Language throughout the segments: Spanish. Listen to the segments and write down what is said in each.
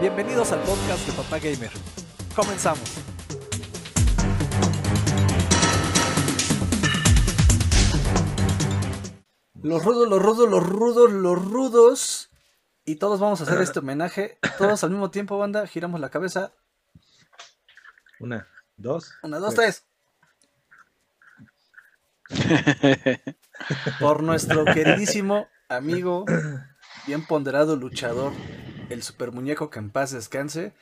Bienvenidos al podcast de Papá Gamer. Comenzamos. Los rudos, los rudos, los rudos, los rudos. Y todos vamos a hacer este homenaje. Todos al mismo tiempo, banda. Giramos la cabeza. Una, dos. Una, dos, tres. Por nuestro queridísimo amigo, bien ponderado luchador, el super muñeco que en paz descanse.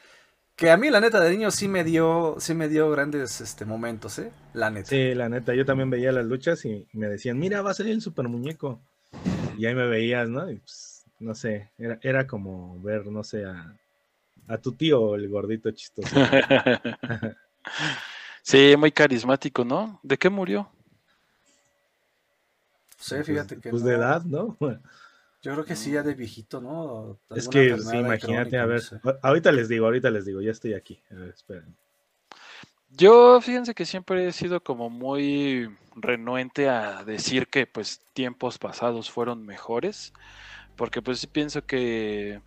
Que a mí, la neta, de niño sí me dio, sí me dio grandes este, momentos, ¿eh? La neta. Sí, la neta, yo también veía las luchas y me decían, mira, va a salir el super muñeco. Y ahí me veías, ¿no? Y pues, no sé, era, era como ver, no sé, a, a tu tío, el gordito chistoso. sí, muy carismático, ¿no? ¿De qué murió? Sí, fíjate que. Pues de edad, ¿no? Yo creo que sí, ya de viejito, ¿no? Es que, sí, imagínate, a ver, ahorita les digo, ahorita les digo, ya estoy aquí. A ver, esperen. Yo, fíjense que siempre he sido como muy renuente a decir que pues tiempos pasados fueron mejores, porque pues sí pienso que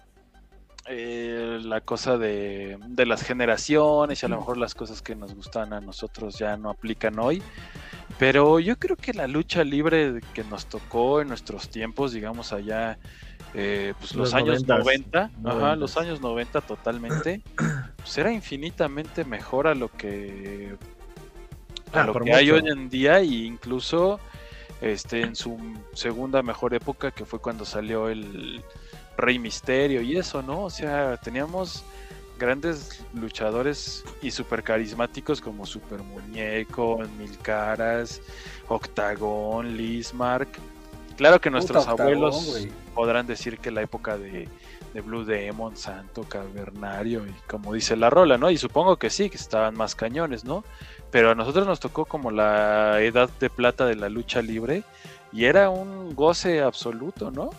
eh, la cosa de, de, las generaciones y a lo mejor las cosas que nos gustan a nosotros ya no aplican hoy. Pero yo creo que la lucha libre que nos tocó en nuestros tiempos, digamos allá, eh, pues los, años 90, los años 90 totalmente, pues era infinitamente mejor a lo que, a ah, lo que hay hoy en día. E incluso este, en su segunda mejor época que fue cuando salió el Rey Misterio y eso, ¿no? O sea, teníamos grandes luchadores y super carismáticos como Super Muñeco, Mil Caras, Octagón, Lismark. Claro que nuestros abuelos podrán decir que la época de, Blue Demon, Santo, Cavernario y como dice la rola, ¿no? Y supongo que sí, que estaban más cañones, ¿no? Pero a nosotros nos tocó como la edad de plata de la lucha libre y era un goce absoluto, ¿no?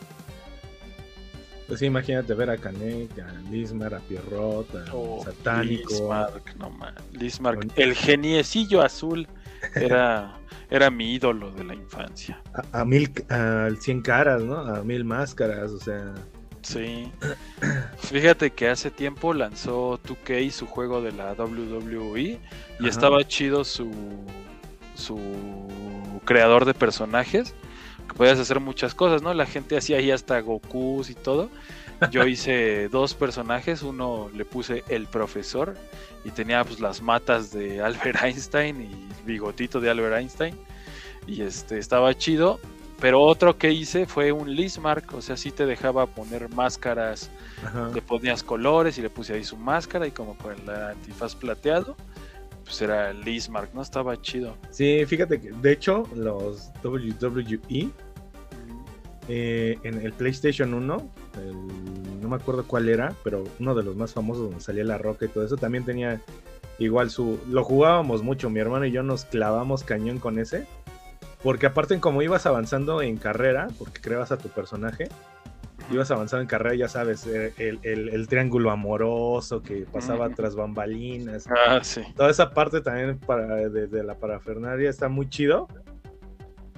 Pues sí, imagínate ver a Canek, a Lismar, a Pierrot, a oh, Satánico. Lismark, no man. Lismark, el geniecillo azul era, era mi ídolo de la infancia. A, mil, a cien caras, ¿no? A mil máscaras, o sea. Sí. Fíjate que hace tiempo lanzó 2K su juego de la WWE y estaba chido su, su creador de personajes podías hacer muchas cosas, ¿no? La gente hacía ahí hasta Goku y todo. Yo hice dos personajes, uno le puse el profesor y tenía pues las matas de Albert Einstein y bigotito de Albert Einstein y este estaba chido, pero otro que hice fue un Lismark, o sea, sí te dejaba poner máscaras, le ponías colores y le puse ahí su máscara y como con el antifaz plateado pues era Lismark, ¿no? Estaba chido. Sí, fíjate que de hecho los WWE eh, en el PlayStation 1, no me acuerdo cuál era, pero uno de los más famosos donde salía la roca y todo eso, también tenía igual su... Lo jugábamos mucho, mi hermano y yo nos clavamos cañón con ese. Porque aparte como ibas avanzando en carrera, porque creabas a tu personaje, ibas avanzando en carrera, ya sabes, eh, el, triángulo amoroso que pasaba tras bambalinas. Ah, sí. Toda esa parte también para, de, la parafernaria está muy chido.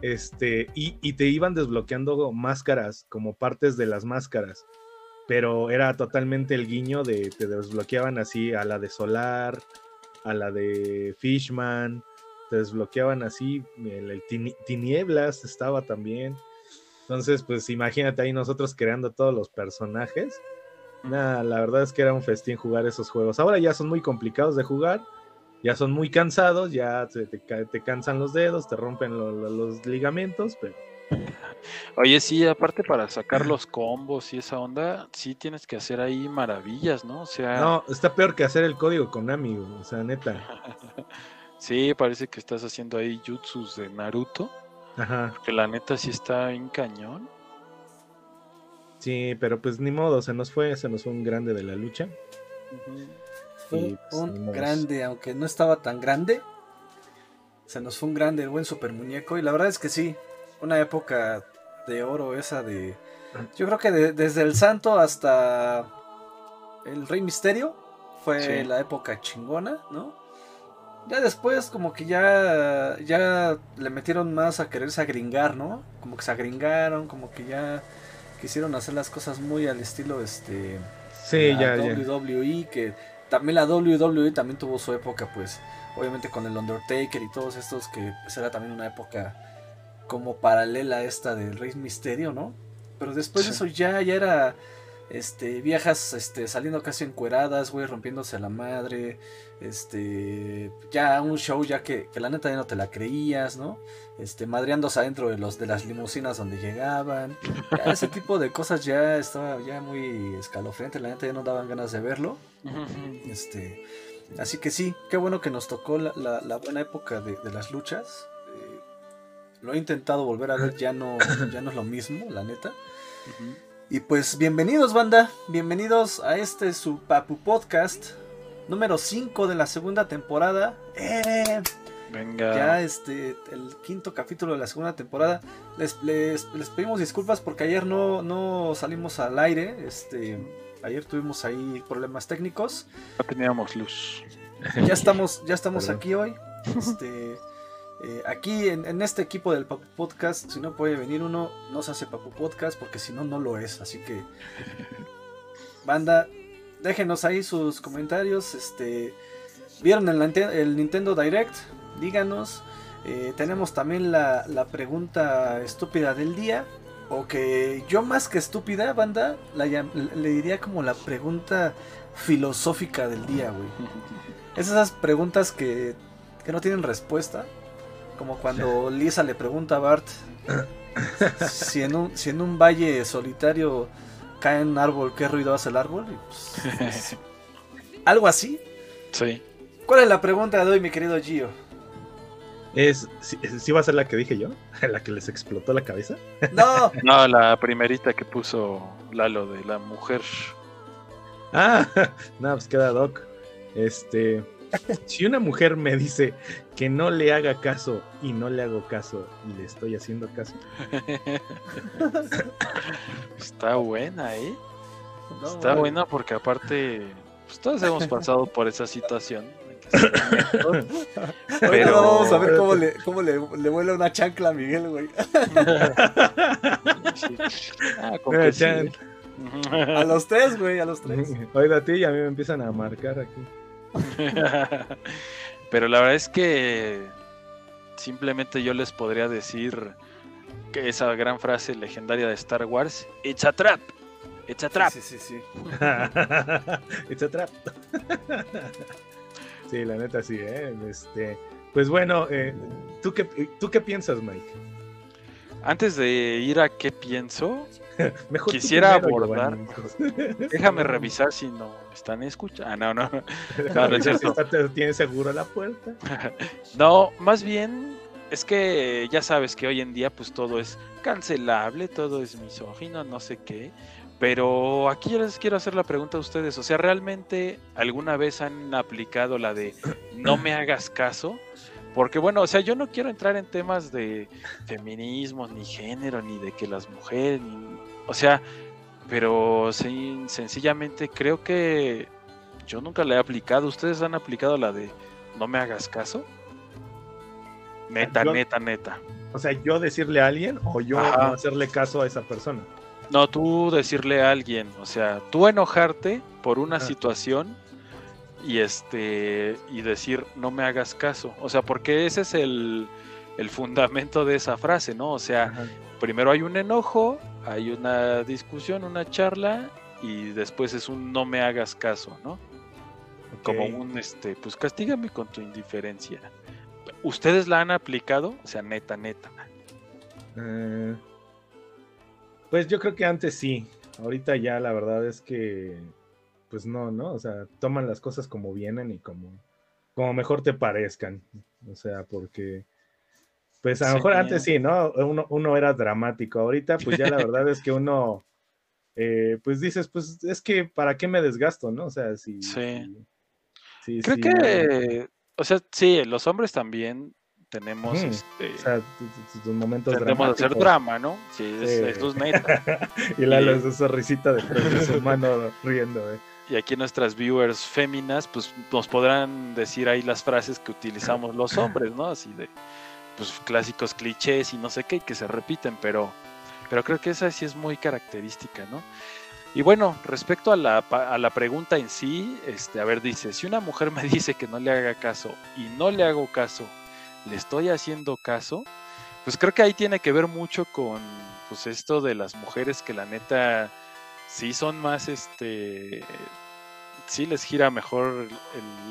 Este, y, te iban desbloqueando máscaras como partes de las máscaras. Pero era totalmente el guiño de te desbloqueaban así a la de Solar, a la de Fishman, te desbloqueaban así, el Tinieblas estaba también. Entonces, pues imagínate ahí nosotros creando todos los personajes. Nada, la verdad es que era un festín jugar esos juegos. Ahora ya son muy complicados de jugar, ya son muy cansados, ya te, te, cansan los dedos, te rompen los ligamentos, pero... Oye, sí, aparte para sacar los combos y esa onda, sí tienes que hacer ahí maravillas, ¿no? O sea... No, está peor que hacer el código con amigo, o sea, neta. sí, parece que estás haciendo ahí jutsus de Naruto. Ajá. Porque la neta sí está en cañón. Sí, pero pues ni modo, se nos fue, se nos fue un grande de la lucha. Fue pues, un grande, aunque no estaba tan grande. Se nos fue un grande, el buen super muñeco. Y la verdad es que sí, una época de oro esa de... Yo creo que desde el santo hasta el rey misterio fue la época chingona, ¿no? Ya después como que ya, ya le metieron más a quererse agringar, ¿no? Como que se agringaron, como que ya quisieron hacer las cosas muy al estilo este... Sí, ya, WWE, que también la WWE también tuvo su época, pues, obviamente con el Undertaker y todos estos, que pues, era también una época como paralela a esta del Rey Misterio, ¿no? Pero después de eso ya, ya era este, viejas este, saliendo casi encueradas, güey, rompiéndose la madre, este, ya un show ya que, que, la neta ya no te la creías, ¿no? Este, madreándose adentro de los de las limusinas donde llegaban, ese tipo de cosas ya estaba ya muy escalofriante, la neta ya no daban ganas de verlo, este, así que sí, qué bueno que nos tocó la, la, buena época de, de las luchas, eh, lo he intentado volver a ver, ya no, ya no es lo mismo, la neta. Y pues bienvenidos banda, bienvenidos a este su Papu Podcast número 5 de la segunda temporada. ¡Eh! Venga. Ya este, el quinto capítulo de la segunda temporada. Les, les, pedimos disculpas porque ayer no, no salimos al aire. Este, ayer tuvimos ahí problemas técnicos. No teníamos luz. Ya estamos, ya estamos aquí hoy. Este, eh, aquí en, este equipo del Papu Podcast, si no puede venir uno, no se hace Papu Podcast porque si no, no lo es. Así que, banda, déjenos ahí sus comentarios. Este, ¿Vieron el, Nintendo Direct? Díganos. Eh, tenemos también la, pregunta estúpida del día. O que yo más que estúpida, banda, le diría como la pregunta filosófica del día, güey. Es esas preguntas que, que no tienen respuesta como cuando Lisa le pregunta a Bart si en un, si en un valle solitario cae un árbol, ¿qué ruido hace el árbol? Pues, algo así. Sí. ¿Cuál es la pregunta de hoy, mi querido Gio? Es, ¿sí, va a ser la que dije yo? ¿La que les explotó la cabeza? No. no, la primerita que puso Lalo de la mujer. Ah, no, pues queda Doc. Este, si una mujer me dice que no le haga caso y no le hago caso y le estoy haciendo caso. Está buena, ¿eh? Está buena porque aparte, pues todos hemos pasado por esa situación. Pero vamos a ver cómo le, cómo le, le vuela una chancla a Miguel, güey. Ah, a los tres, güey, a los tres. Oiga, a ti y a mí me empiezan a marcar aquí. Pero la verdad es que simplemente yo les podría decir que esa gran frase legendaria de Star Wars, It's a trap. It's a trap. Sí, sí, sí. It's a trap. sí, la neta sí, ¿eh? Este, pues bueno, eh, ¿tú, qué, ¿tú qué piensas, Mike? Antes de ir a qué pienso, Quisiera abordar. Déjame revisar si no están escuchando. Ah, no, no. no, ¿Tienes seguro la puerta? no, más bien es que ya sabes que hoy en día pues todo es cancelable, todo es misógino, no sé qué. Pero aquí les quiero hacer la pregunta a ustedes, o sea, ¿realmente alguna vez han aplicado la de no me hagas caso? Porque bueno, o sea, yo no quiero entrar en temas de feminismo, ni género, ni de que las mujeres, o sea, pero sí, sencillamente creo que yo nunca la he aplicado. ¿Ustedes han aplicado la de no me hagas caso? Neta, neta, neta. O sea, yo decirle a alguien o yo no hacerle caso a esa persona. No, tú decirle a alguien, o sea, tú enojarte por una situación y este y decir no me hagas caso. O sea, porque ese es el, fundamento de esa frase, ¿no? O sea, primero hay un enojo, hay una discusión, una charla y después es un no me hagas caso, ¿no? Como un este, pues castígame con tu indiferencia. ¿Ustedes la han aplicado? O sea, neta, neta. Eh, pues yo creo que antes sí. Ahorita ya la verdad es que pues no, ¿no? O sea, toman las cosas como vienen y como, como mejor te parezcan. O sea, porque, pues a lo mejor antes sí, ¿no? Uno, uno, era dramático. Ahorita, pues ya la verdad es que uno, eh, pues dices, pues es que, ¿para qué me desgasto, no? O sea, si... Sí. Creo que, o sea, sí, los hombres también tenemos este, o sea, momentos tenemos hacer drama, ¿no? Sí, Eso es neta. y la y... esa risita de su mano riendo, eh y aquí nuestras viewers féminas, pues nos podrán decir ahí las frases que utilizamos los hombres, ¿no? Así de, pues clásicos clichés y no sé qué, que se repiten, pero, pero creo que esa sí es muy característica, ¿no? Y bueno, respecto a la, a la pregunta en sí, este, a ver, dice, si una mujer me dice que no le haga caso y no le hago caso, ¿le estoy haciendo caso? Pues creo que ahí tiene que ver mucho con pues esto de las mujeres que la neta sí son más este sí les gira mejor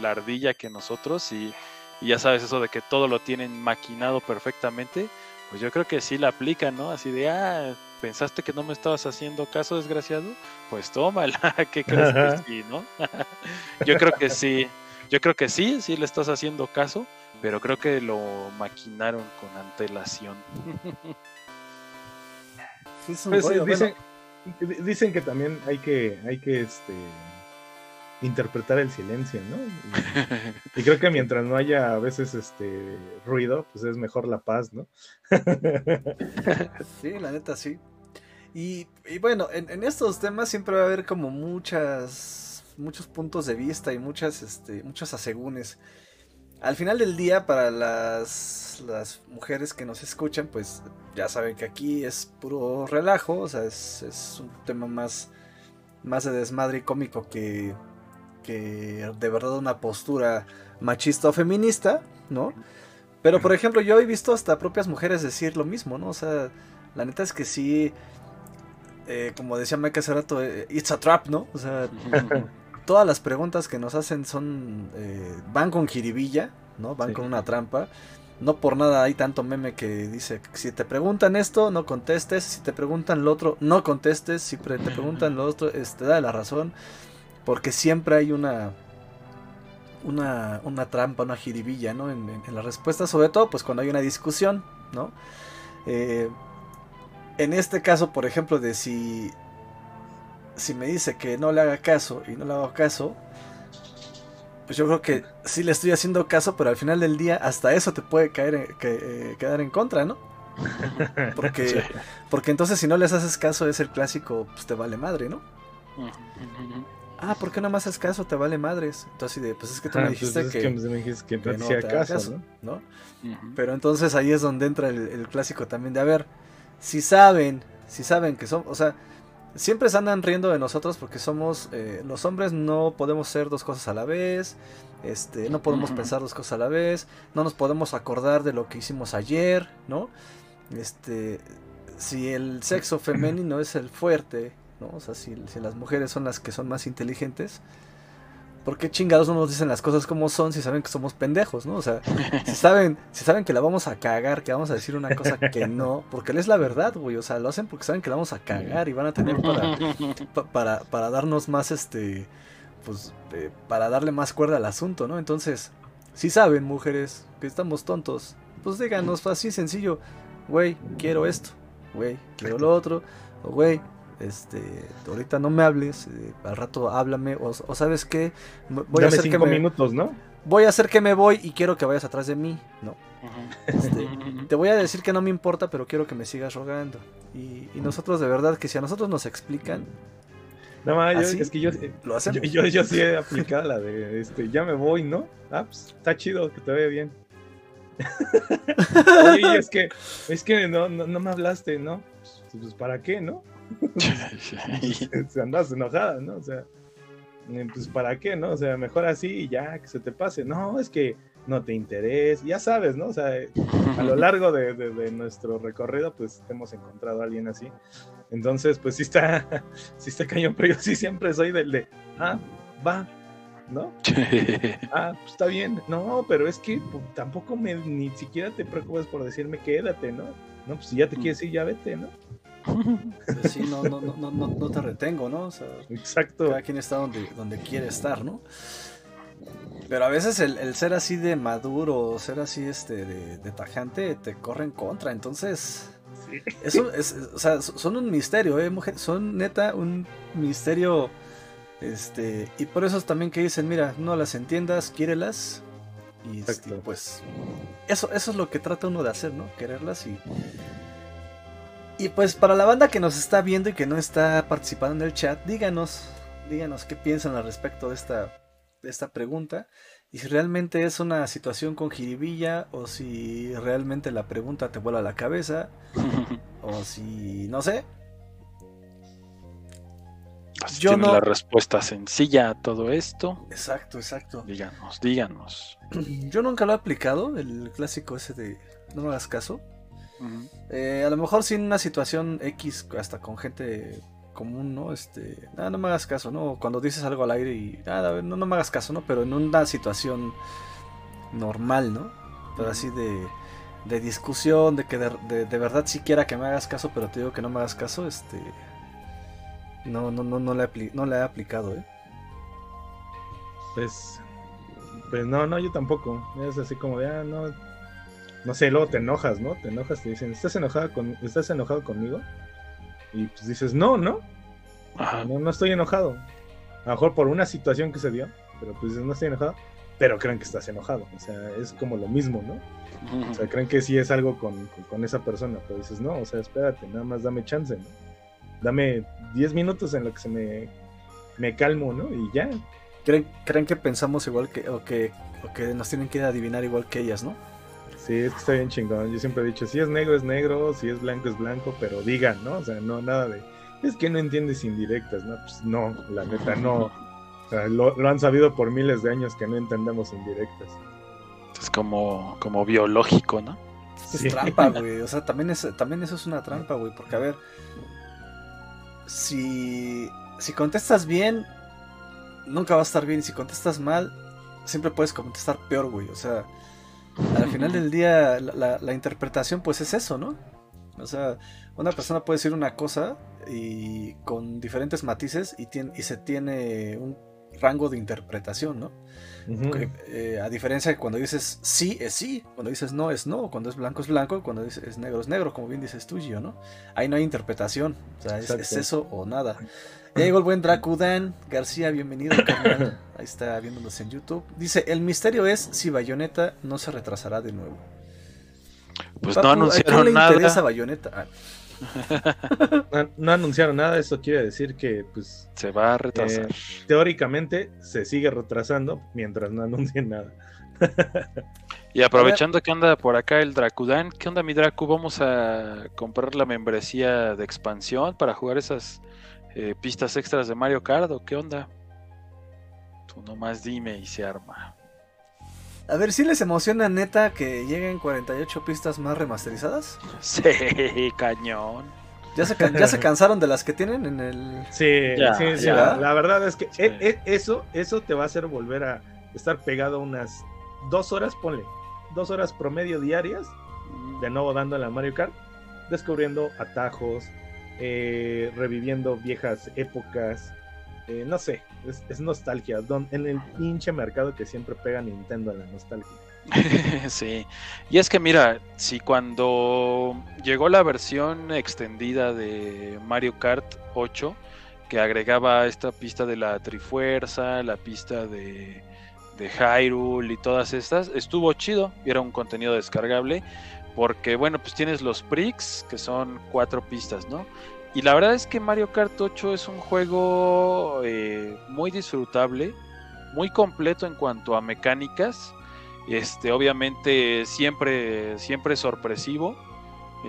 la ardilla que nosotros y, y, ya sabes eso de que todo lo tienen maquinado perfectamente, pues yo creo que sí la aplican, ¿no? Así de, ah, pensaste que no me estabas haciendo caso, desgraciado, pues tómala, ¿qué crees que sí, no? yo creo que sí, yo creo que sí, sí le estás haciendo caso, pero creo que lo maquinaron con antelación. Pues dicen, que también hay que, hay que este, interpretar el silencio, ¿no? Y, creo que mientras no haya a veces este ruido, pues es mejor la paz, ¿no? sí, la neta sí. Y, bueno, en, estos temas siempre va a haber como muchas, muchos puntos de vista y muchas, este, muchos asegúnes. Al final del día, para las, las mujeres que nos escuchan, pues ya saben que aquí es puro relajo, o sea, es, un tema más, más de desmadre y cómico que, que de verdad una postura machista o feminista, ¿no? Pero por ejemplo, yo he visto hasta propias mujeres decir lo mismo, ¿no? O sea, la neta es que sí, eh, como decía Mike hace rato, eh, it's a trap, ¿no? O sea, todas las preguntas que nos hacen son eh, van con jiribilla, ¿no? Van con una trampa. No por nada hay tanto meme que dice si te preguntan esto, no contestes. Si te preguntan lo otro, no contestes. Si te preguntan lo otro, este, da la razón. Porque siempre hay una, una, una trampa, una jiribilla, ¿no? En, la respuesta, sobre todo, pues cuando hay una discusión, ¿no? Eh, en este caso, por ejemplo, de si si me dice que no le haga caso y no le hago caso, pues yo creo que sí le estoy haciendo caso, pero al final del día hasta eso te puede caer que, eh, quedar en contra, ¿no? Porque, porque entonces si no les haces caso es el clásico, pues te vale madre, ¿no? ah, ¿por qué no más haces caso? Te vale madres. Entonces, de, pues es que tú me ah, pues dijiste que, me dijiste que, no te caso, ¿no? Pero entonces ahí es donde entra el, el, clásico también de, a ver, si saben, si saben que son, o sea, siempre se andan riendo de nosotros porque somos eh, los hombres no podemos ser dos cosas a la vez este no podemos pensar dos cosas a la vez no nos podemos acordar de lo que hicimos ayer no este si el sexo femenino es el fuerte no o sea si, si las mujeres son las que son más inteligentes ¿por qué chingados no nos dicen las cosas como son si saben que somos pendejos, ¿no? O sea, si saben, si saben que la vamos a cagar, que vamos a decir una cosa que no, porque es la verdad, güey, o sea, lo hacen porque saben que la vamos a cagar y van a tener para, para, darnos más, este, pues, eh, para darle más cuerda al asunto, ¿no? Entonces, si saben, mujeres, que estamos tontos, pues díganos así sencillo, güey, quiero esto, güey, quiero lo otro, o güey, este, ahorita no me hables, eh, al rato háblame, o, sabes qué, voy a hacer que me, minutos, ¿no? Voy a hacer que me voy y quiero que vayas atrás de mí, ¿no? Este, te voy a decir que no me importa, pero quiero que me sigas rogando. Y, nosotros de verdad que si a nosotros nos explican, no, más, es que yo, lo hacemos. Yo, yo, sí he aplicado la de, este, ya me voy, ¿no? Ah, pues, está chido, que te vaya bien. Oye, es que, es que no, no, me hablaste, ¿no? Pues, pues, ¿para qué, no? Se andas enojada, ¿no? O sea, eh, pues para qué, ¿no? O sea, mejor así y ya, que se te pase. No, es que no te interesa, ya sabes, ¿no? O sea, a lo largo de, nuestro recorrido, pues hemos encontrado a alguien así. Entonces, pues sí está, sí está cañón, pero yo sí siempre soy del de, ah, va, ¿no? ah, pues está bien. No, pero es que pues, tampoco me, ni siquiera te preocupes por decirme quédate, ¿no? No, pues si ya te quieres ir, ya vete, ¿no? Pues sí, no, no, no, no, no te retengo, ¿no? Exacto. Cada quien está donde, donde quiere estar, ¿no? Pero a veces el, ser así de maduro, ser así este de, tajante, te corre en contra. Entonces, eso es, o sea, son un misterio, ¿eh? Mujer, son neta un misterio. Este, y por eso es también que dicen, mira, no las entiendas, quiérelas. Y este, pues, eso, eso es lo que trata uno de hacer, ¿no? Quererlas y y pues para la banda que nos está viendo y que no está participando en el chat, díganos, díganos qué piensan al respecto de esta, de esta pregunta. Y si realmente es una situación con jiribilla o si realmente la pregunta te vuela a la cabeza o si no sé. Pues Yo no... la respuesta sencilla a todo esto. Exacto, exacto. Díganos, díganos. Yo nunca lo he aplicado, el clásico ese de no me hagas caso. Eh, a lo mejor sin una situación X, hasta con gente común, ¿no? Este, nada, no me hagas caso, ¿no? Cuando dices algo al aire y nada, no, no me hagas caso, ¿no? Pero en una situación normal, ¿no? Pero así de, de discusión, de que de, de, verdad sí quiera que me hagas caso, pero te digo que no me hagas caso, este, no, no, no, no le, no le he aplicado, ¿eh? Pues, pues no, no, yo tampoco. Es así como de, ah, no, no sé, luego te enojas, ¿no? Te enojas, te dicen, ¿estás enojada con, estás enojado conmigo? Y pues dices, no, no, no, no estoy enojado. A lo mejor por una situación que se dio, pero pues dices, no estoy enojado, pero creen que estás enojado. O sea, es como lo mismo, ¿no? O sea, creen que sí es algo con, con esa persona, pero dices, no, o sea, espérate, nada más dame chance, ¿no? dame 10 minutos en lo que se me, me calmo, ¿no? Y ya. ¿Creen, ¿Creen que pensamos igual que o, que, o que nos tienen que adivinar igual que ellas, no? Sí, es que está bien chingón. Yo siempre he dicho, si es negro es negro, si es blanco es blanco, pero digan, ¿no? O sea, no, nada de... Es que no entiendes indirectas, ¿no? Pues no, la neta no. O sea, lo, han sabido por miles de años que no entendemos indirectas. Es como, como biológico, ¿no? Es trampa, güey. O sea, también, es, también eso es una trampa, güey. Porque, a ver, si, si contestas bien, nunca va a estar bien. Y si contestas mal, siempre puedes contestar peor, güey. O sea, al final del día, la, interpretación, pues es eso, ¿no? O sea, una persona puede decir una cosa y con diferentes matices y, tiene, y se tiene un rango de interpretación, ¿no? Eh, a diferencia de cuando dices sí, es sí, cuando dices no, es no, cuando es blanco, es blanco, cuando dices es negro, es negro, como bien dices tú, Gio, ¿no? Ahí no hay interpretación, o sea, es, eso o nada. Ya llegó el buen Dracudan García, bienvenido, Ahí está viéndonos en YouTube. Dice, el misterio es si Bayonetta no se retrasará de nuevo. Pues no anunciaron le nada. interesa Bayonetta? Ah. no, anunciaron nada, eso quiere decir que pues se va a retrasar. Eh, teóricamente se sigue retrasando mientras no anuncien nada. y aprovechando que anda por acá el Dracudan, ¿qué onda mi Dracu? Vamos a comprar la membresía de expansión para jugar esas eh, pistas extras de Mario Kart o qué onda? Tú nomás dime y se arma. A ver, si les emociona neta que lleguen 48 pistas más remasterizadas? Sí, cañón. ¿Ya se, ya se cansaron de las que tienen en el...? Sí, sí, sí. La, verdad es que e, e, eso, eso te va a hacer volver a estar pegado unas dos horas, ponle, dos horas promedio diarias, de nuevo dando la Mario Kart, descubriendo atajos, eh, reviviendo viejas épocas, eh, no sé, es, nostalgia. en el pinche mercado que siempre pega Nintendo a la nostalgia. sí, y es que mira, si cuando llegó la versión extendida de Mario Kart 8, que agregaba esta pista de la Trifuerza, la pista de, de Hyrule y todas estas, estuvo chido, era un contenido descargable, porque bueno, pues tienes los Prix, que son cuatro pistas, ¿no? Y la verdad es que Mario Kart 8 es un juego eh, muy disfrutable, muy completo en cuanto a mecánicas. Este, obviamente siempre, siempre sorpresivo.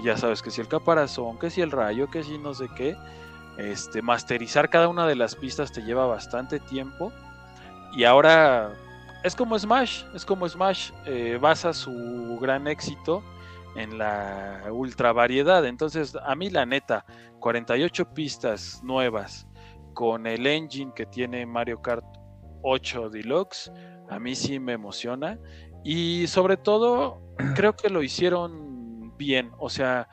Ya sabes que si el caparazón, que si el rayo, que si no sé qué. Este, masterizar cada una de las pistas te lleva bastante tiempo. Y ahora es como Smash, es como Smash, eh, basa su gran éxito en la ultra variedad. Entonces, a mí la neta, 48 pistas nuevas con el engine que tiene Mario Kart 8 Deluxe, a mí sí me emociona. Y sobre todo, creo que lo hicieron bien, o sea,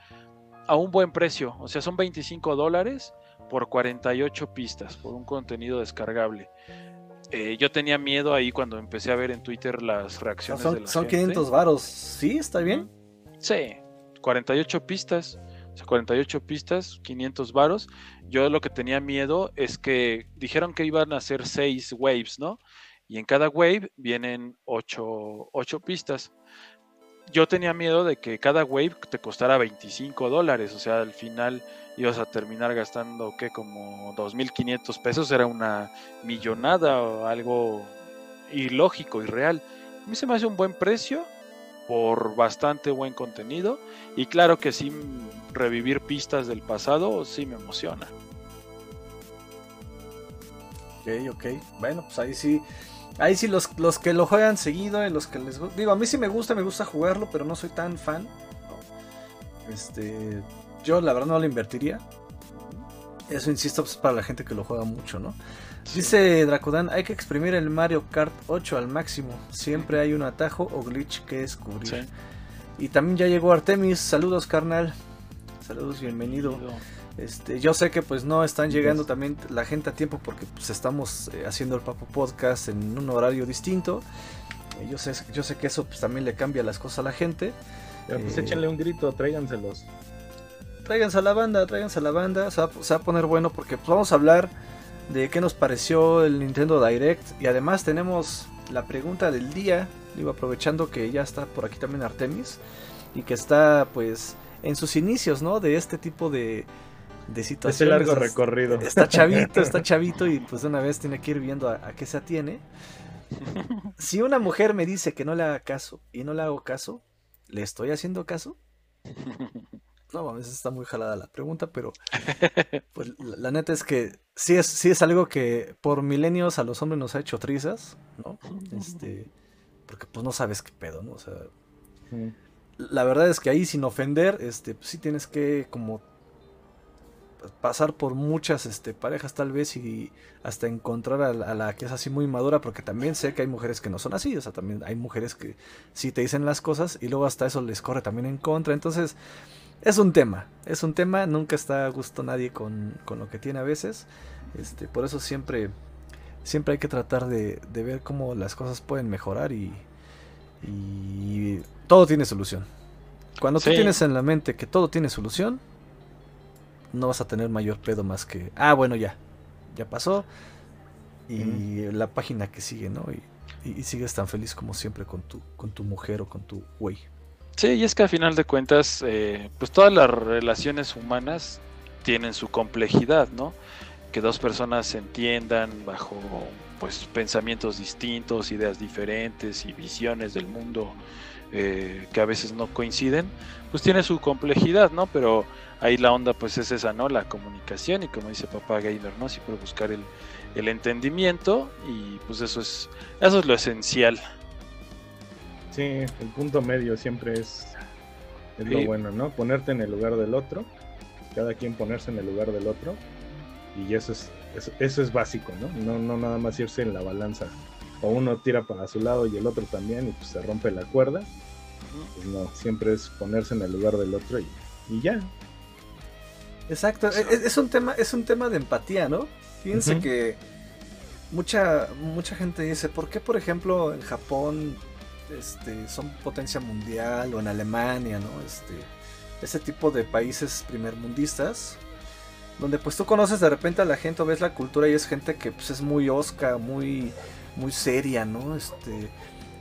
a un buen precio. O sea, son 25 dólares por 48 pistas, por un contenido descargable. Eh, yo tenía miedo ahí cuando empecé a ver en Twitter las reacciones son, de la Son 500 varos, ¿sí? ¿Está bien? Sí, 48 pistas. O sea, 48 pistas, 500 varos. Yo lo que tenía miedo es que dijeron que iban a hacer 6 waves, ¿no? Y en cada wave vienen 8, pistas. Yo tenía miedo de que cada wave te costara 25 dólares. O sea, al final ibas a terminar gastando, ¿qué? Como 2.500 pesos. Era una millonada o algo ilógico, irreal. A mí se me hace un buen precio por bastante buen contenido y claro que sí revivir pistas del pasado sí me emociona. Ok, ok. Bueno, pues ahí sí. Ahí sí los, los que lo juegan seguido y los que les Digo, a mí sí me gusta, me gusta jugarlo, pero no soy tan fan. Este. Yo la verdad no lo invertiría. Eso insisto, pues para la gente que lo juega mucho, ¿no? Dice Dracodan, hay que exprimir el Mario Kart 8 al máximo. Siempre hay un atajo o glitch que descubrir. Y también ya llegó Artemis. Saludos, carnal. Saludos, bienvenido. Este, yo sé que pues no están llegando también la gente a tiempo porque pues estamos eh, haciendo el Papo Podcast en un horario distinto. Eh, yo sé, yo sé que eso pues, también le cambia las cosas a la gente. pues eh, échenle un grito, tráiganselos. Tráiganse a la banda, tráiganse a la banda. Se va, a poner bueno porque pues, vamos a hablar de qué nos pareció el Nintendo Direct. Y además tenemos la pregunta del día. Digo, aprovechando que ya está por aquí también Artemis. Y que está pues en sus inicios, ¿no? De este tipo de, de situaciones. Ese largo recorrido. Está chavito, está chavito y pues de una vez tiene que ir viendo a, qué se atiene. Si una mujer me dice que no le haga caso y no le hago caso, ¿le estoy haciendo caso? No, a veces está muy jalada la pregunta, pero pues la, neta es que sí es, sí es algo que por milenios a los hombres nos ha hecho trizas, ¿no? Este, porque pues no sabes qué pedo, ¿no? O sea, la verdad es que ahí sin ofender, este, pues sí tienes que como pasar por muchas este, parejas tal vez y hasta encontrar a la, que es así muy madura, porque también sé que hay mujeres que no son así, o sea, también hay mujeres que sí te dicen las cosas y luego hasta eso les corre también en contra, entonces es un tema, es un tema, nunca está a gusto nadie con, lo que tiene a veces, este, por eso siempre, siempre hay que tratar de, ver cómo las cosas pueden mejorar y, y todo tiene solución. Cuando tú tienes en la mente que todo tiene solución, no vas a tener mayor pedo más que, ah, bueno, ya, ya pasó. Y la página que sigue, ¿no? Y, sigues tan feliz como siempre con tu, con tu mujer o con tu güey. Sí, y es que a final de cuentas, eh, pues todas las relaciones humanas tienen su complejidad, ¿no? Que dos personas se entiendan bajo pues pensamientos distintos, ideas diferentes y visiones del mundo eh, que a veces no coinciden, pues tiene su complejidad, ¿no? Pero ahí la onda pues es esa, ¿no? La comunicación y como dice papá gamer, ¿no? Siempre buscar el, el entendimiento y pues eso es, eso es lo esencial. Sí, el punto medio siempre es, es lo bueno, ¿no? Ponerte en el lugar del otro, cada quien ponerse en el lugar del otro y eso es, eso, es básico, ¿no? ¿no? No nada más irse en la balanza o uno tira para su lado y el otro también y pues se rompe la cuerda. Pues no, siempre es ponerse en el lugar del otro y, y ya, Exacto, e, e, es, un tema, es un tema de empatía, ¿no? Fíjense que mucha, mucha gente dice, ¿por qué por ejemplo en Japón este, son potencia mundial o en Alemania, ¿no? Este, ese tipo de países primermundistas, donde pues tú conoces de repente a la gente o ves la cultura y es gente que pues es muy osca, muy, muy seria, ¿no? Este,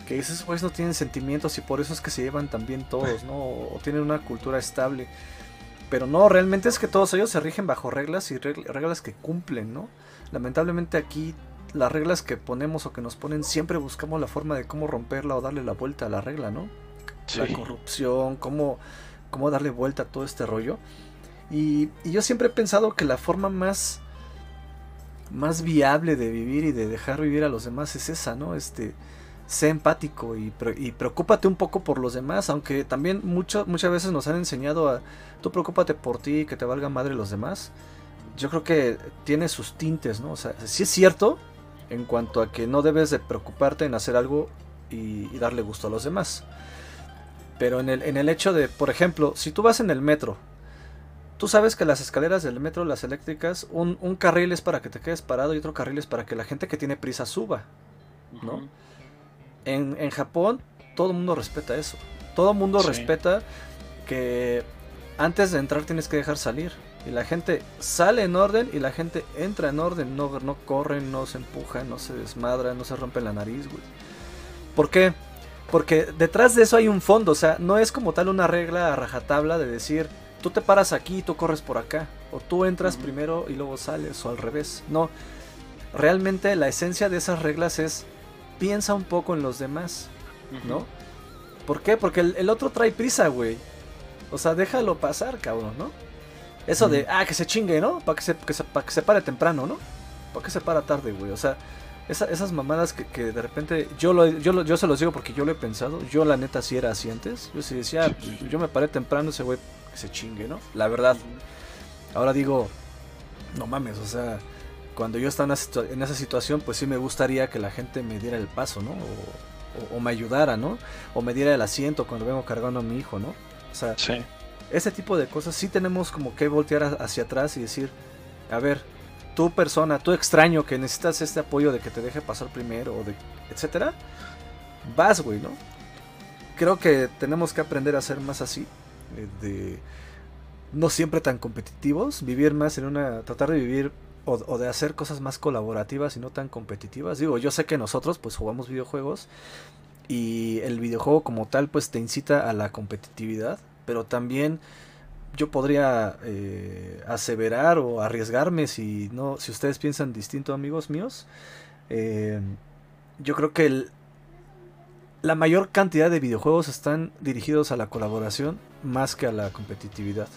que esos pues no tienen sentimientos y por eso es que se llevan también todos, ¿no? O tienen una cultura estable. Pero no, realmente es que todos ellos se rigen bajo reglas y reglas que cumplen, ¿no? Lamentablemente aquí las reglas que ponemos o que nos ponen siempre buscamos la forma de cómo romperla o darle la vuelta a la regla, ¿no? La corrupción, cómo, cómo darle vuelta a todo este rollo. Y, y, yo siempre he pensado que la forma más, más viable de vivir y de dejar vivir a los demás es esa, ¿no? Este, sé empático y, y, preocúpate un poco por los demás, aunque también mucho, muchas veces nos han enseñado a tú preocúpate por ti, que te valga madre los demás. Yo creo que tiene sus tintes, ¿no? O sea, sí es cierto en cuanto a que no debes de preocuparte en hacer algo y, darle gusto a los demás. Pero en el, en el hecho de, por ejemplo, si tú vas en el metro, tú sabes que las escaleras del metro, las eléctricas, un, carril es para que te quedes parado y otro carril es para que la gente que tiene prisa suba, ¿no? en, Japón todo el mundo respeta eso. Todo el mundo respeta que antes de entrar tienes que dejar salir. Y la gente sale en orden y la gente entra en orden. No, no corren, no se empujan, no se desmadran, no se rompe la nariz, güey. ¿Por qué? Porque detrás de eso hay un fondo. O sea, no es como tal una regla a rajatabla de decir, tú te paras aquí y tú corres por acá. O tú entras primero y luego sales, o al revés. No. Realmente la esencia de esas reglas es piensa un poco en los demás, ¿no? ¿Por qué? Porque el, otro trae prisa, güey. O sea, déjalo pasar, cabrón, ¿no? Eso de, ah, que se chingue, ¿no? Para que se, que se, que se pare temprano, ¿no? ¿Para qué se para tarde, güey? O sea, esas mamadas que, de repente yo lo, yo, yo se los digo porque yo lo he pensado. Yo la neta sí era así antes. Yo sí decía, ah, pues, yo me paré temprano, ese güey que se chingue, ¿no? La verdad. Ahora digo, no mames, o sea, cuando yo estaba en esa situación, pues sí me gustaría que la gente me diera el paso, ¿no? O, me ayudara, ¿no? O me diera el asiento cuando vengo cargando a mi hijo, ¿no? O sea, ese tipo de cosas sí tenemos como que voltear hacia atrás y decir, a ver, tú persona, tú extraño que necesitas este apoyo de que te deje pasar primero, o etcétera, vas, güey, ¿no? Creo que tenemos que aprender a ser más así, eh, de no siempre tan competitivos, vivir más en una, tratar de vivir o, de hacer cosas más colaborativas y no tan competitivas. Digo, yo sé que nosotros pues jugamos videojuegos y el videojuego como tal pues te incita a la competitividad, pero también yo podría eh, aseverar o arriesgarme si no si ustedes piensan distinto amigos míos. Eh, yo creo que la mayor cantidad de videojuegos están dirigidos a la colaboración más que a la competitividad.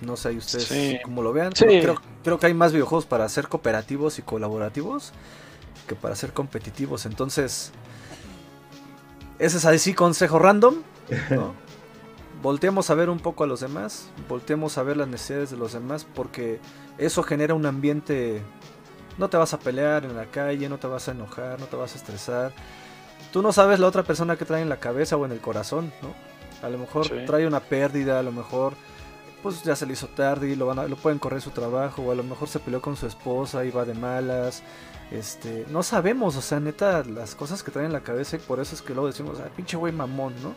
No sé ustedes cómo lo vean. Creo, creo que hay más videojuegos para ser cooperativos y colaborativos que para ser competitivos. Entonces ese es así consejo random ¿no? volteemos a ver un poco a los demás, volteemos a ver las necesidades de los demás, porque eso genera un ambiente... No te vas a pelear en la calle, no te vas a enojar, no te vas a estresar. Tú no sabes la otra persona que trae en la cabeza o en el corazón, ¿no? A lo mejor trae una pérdida, a lo mejor pues ya se le hizo tarde y lo, van a, lo pueden correr su trabajo, o a lo mejor se peleó con su esposa y va de malas. Este, no sabemos, o sea, neta, las cosas que traen en la cabeza y por eso es que luego decimos, ah, pinche güey mamón, ¿no?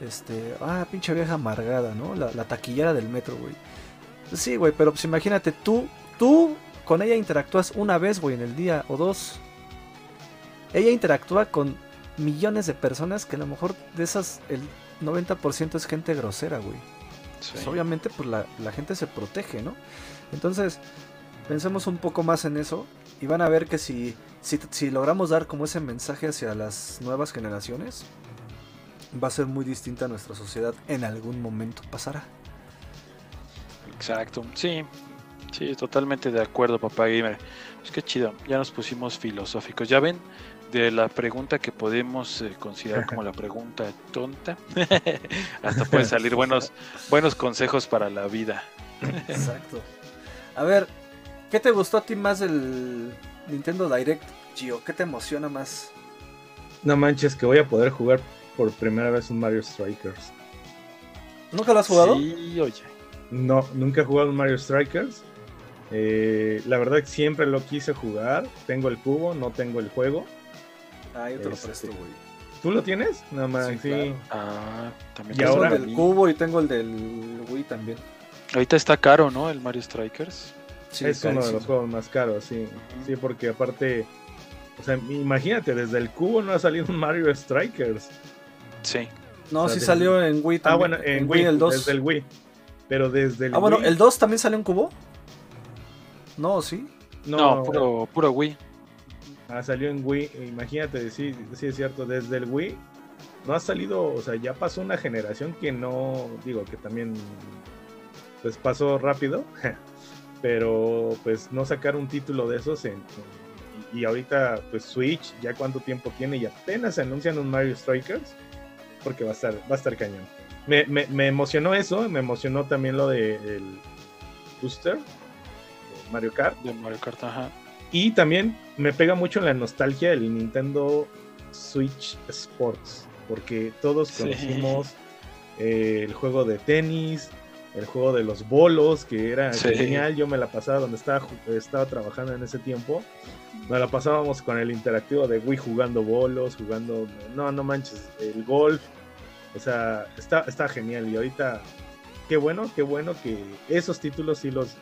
Este, ah, pinche vieja amargada, ¿no? La, taquillera del metro, güey. Sí, güey, pero pues imagínate, tú, tú con ella interactúas una vez, güey, en el día o dos. Ella interactúa con millones de personas que a lo mejor de esas el 90% es gente grosera, güey. Pues, obviamente, pues la, la, gente se protege, ¿no? Entonces, pensemos un poco más en eso y van a ver que si, si, si logramos dar como ese mensaje hacia las nuevas generaciones, va a ser muy distinta a nuestra sociedad en algún momento pasará. Exacto, sí, sí, totalmente de acuerdo, papá gamer. Es que chido, ya nos pusimos filosóficos. Ya ven, de la pregunta que podemos eh, considerar como la pregunta tonta, hasta puede salir buenos, buenos consejos para la vida. Exacto. A ver, ¿qué te gustó a ti más del Nintendo Direct, Gio? ¿Qué te emociona más? No manches, que voy a poder jugar por primera vez un Mario Strikers. ¿Nunca lo has jugado? Sí, oye. No, nunca he jugado un Mario Strikers. Eh, la verdad que siempre lo quise jugar. Tengo el cubo, no tengo el juego. Ah, yo te lo este, presto, güey. ¿Tú lo tienes? Nada más, sí. Ah, también. Y ahora el del cubo y tengo el del Wii también. Ahorita está caro, ¿no? El Mario Strikers. Sí, es uno de los juegos más caros, sí. Sí, porque aparte, o sea, imagínate, desde el cubo no ha salido un Mario Strikers. Sí. No, sí salió en Wii también. Ah, bueno, en, Wii, el 2. Desde el Wii. Pero desde el Ah, bueno, ¿el 2 también salió en cubo? No, ¿sí? No, puro, puro Wii. Ah, salió en Wii. Imagínate, sí, sí es cierto. Desde el Wii no ha salido, o sea, ya pasó una generación que no, digo, que también pues pasó rápido, pero pues no sacar un título de esos en, y ahorita pues Switch ya cuánto tiempo tiene y apenas anuncian un Mario Strikers porque va a estar, va a estar cañón. Me, me, emocionó eso, me emocionó también lo de el Booster, Mario Kart. De Mario Kart, ajá. Y también me pega mucho la nostalgia del Nintendo Switch Sports, porque todos conocimos eh, el juego de tenis, el juego de los bolos, que era genial. Yo me la pasaba donde estaba, estaba trabajando en ese tiempo. Me la pasábamos con el interactivo de Wii jugando bolos, jugando. No, no manches, el golf. O sea, está, está genial. Y ahorita, qué bueno, qué bueno que esos títulos sí, los,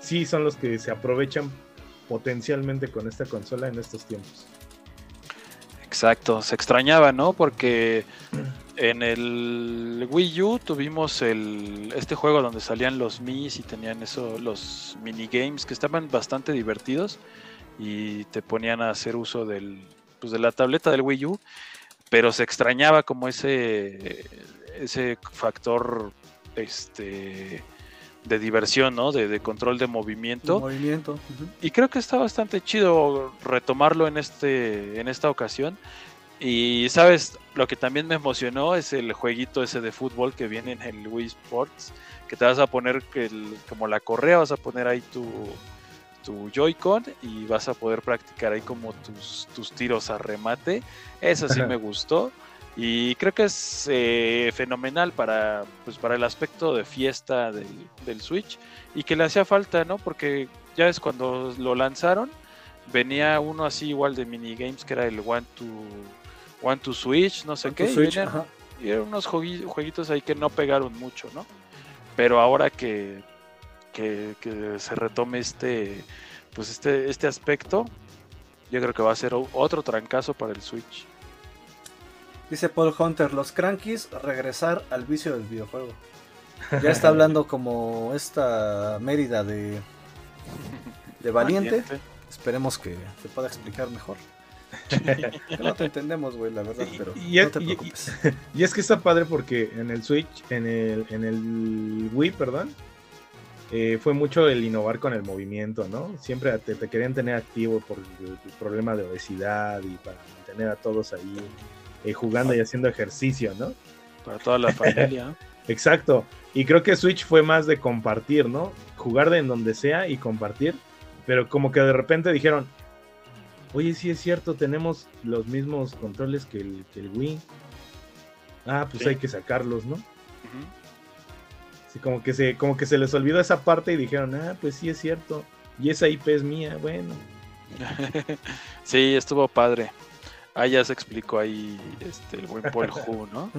sí son los que se aprovechan potencialmente con esta consola en estos tiempos. Exacto, se extrañaba, ¿no? Porque en el Wii U tuvimos el, este juego donde salían los Mis y tenían eso, los minigames que estaban bastante divertidos y te ponían a hacer uso del, pues de la tableta del Wii U, pero se extrañaba como ese, ese factor este, de diversión, ¿no? De, control de movimiento. movimiento. Y creo que está bastante chido retomarlo en, este, en esta ocasión. Y sabes, lo que también me emocionó es el jueguito ese de fútbol que viene en el Wii Sports, que te vas a poner el, como la correa, vas a poner ahí tu, tu Joy-Con y vas a poder practicar ahí como tus, tus tiros a remate. Eso sí me gustó. Y creo que es eh, fenomenal para, pues, para el aspecto de fiesta del, del, Switch y que le hacía falta, ¿no? Porque ya es cuando lo lanzaron, venía uno así igual de minigames que era el One to, One to Switch, no sé qué. y, eran unos jueguitos ahí que no pegaron mucho, ¿no? Pero ahora que, que, que se retome este, pues este, este aspecto, yo creo que va a ser otro trancazo para el Switch. Dice Paul Hunter, los crankies regresar al vicio del videojuego. Ya está hablando como esta Mérida de, de Valiente. Esperemos que se pueda explicar mejor. no te entendemos, güey, la verdad, pero y, no te preocupes. Y, es que está padre porque en el Switch, en el, en el Wii, perdón, eh, fue mucho el innovar con el movimiento, ¿no? Siempre te, te querían tener activo por el, problema de obesidad y para mantener a todos ahí eh, jugando y haciendo ejercicio, ¿no? Para toda la familia. Exacto. Y creo que Switch fue más de compartir, ¿no? Jugar de en donde sea y compartir. Pero como que de repente dijeron, oye, sí es cierto, tenemos los mismos controles que el, Wii. Ah, pues hay que sacarlos, ¿no? Sí, como que se, como que se les olvidó esa parte y dijeron, ah, pues sí es cierto. Y esa IP es mía, bueno. sí, estuvo padre. Ah, ya se explicó ahí este, el buen Paul Hu, ¿no?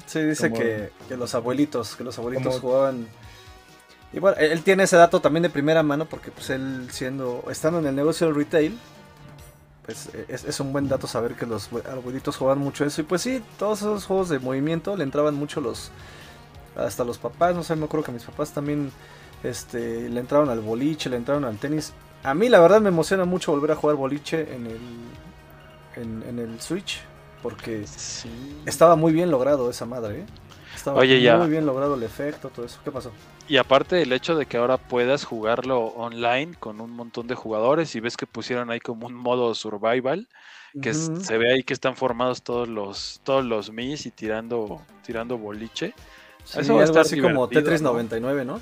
Sí, dice que, los abuelitos, que los abuelitos jugaban. Y bueno, él tiene ese dato también de primera mano porque pues él siendo, estando en el negocio del retail, pues e, es, un buen dato saber que los abuelitos jugaban mucho eso. Y pues sí, todos esos juegos de movimiento le entraban mucho los, hasta los papás, no sé, me acuerdo que mis papás también este, le entraron al boliche, le entraron al tenis. A mí la verdad me emociona mucho volver a jugar boliche en el, en, el Switch. Porque estaba muy bien logrado esa madre, ¿eh? Estaba muy bien logrado el efecto, todo eso. ¿Qué pasó? Y aparte el hecho de que ahora puedas jugarlo online con un montón de jugadores y ves que pusieron ahí como un modo survival, que se ve ahí que están formados todos los todos los Mis y tirando tirando boliche. Eso va a estar así como Tetris 99, ¿no?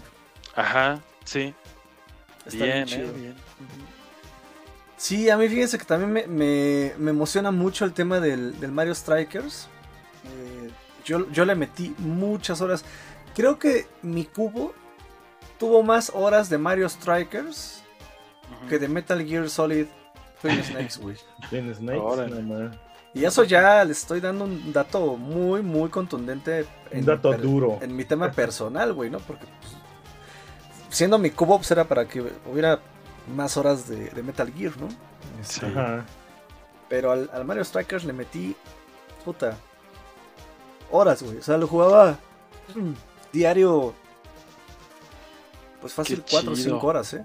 Ajá, sí. bien, eh, bien. Sí, a mí fíjense que también me, emociona mucho el tema del, Mario Strikers. Eh, yo, yo le metí muchas horas. Creo que mi cubo tuvo más horas de Mario Strikers que de Metal Gear Solid Twin Snakes, güey. Twin Snakes, Y eso ya le estoy dando un dato muy, muy contundente. Un dato duro. En mi tema personal, güey, ¿no? Porque pues, siendo mi cubo, pues era para que hubiera más horas de, Metal Gear, ¿no? Este, pero al, Mario Strikers le metí, puta, horas, güey. O sea, lo jugaba diario, pues fácil 4 o 5 horas, ¿eh?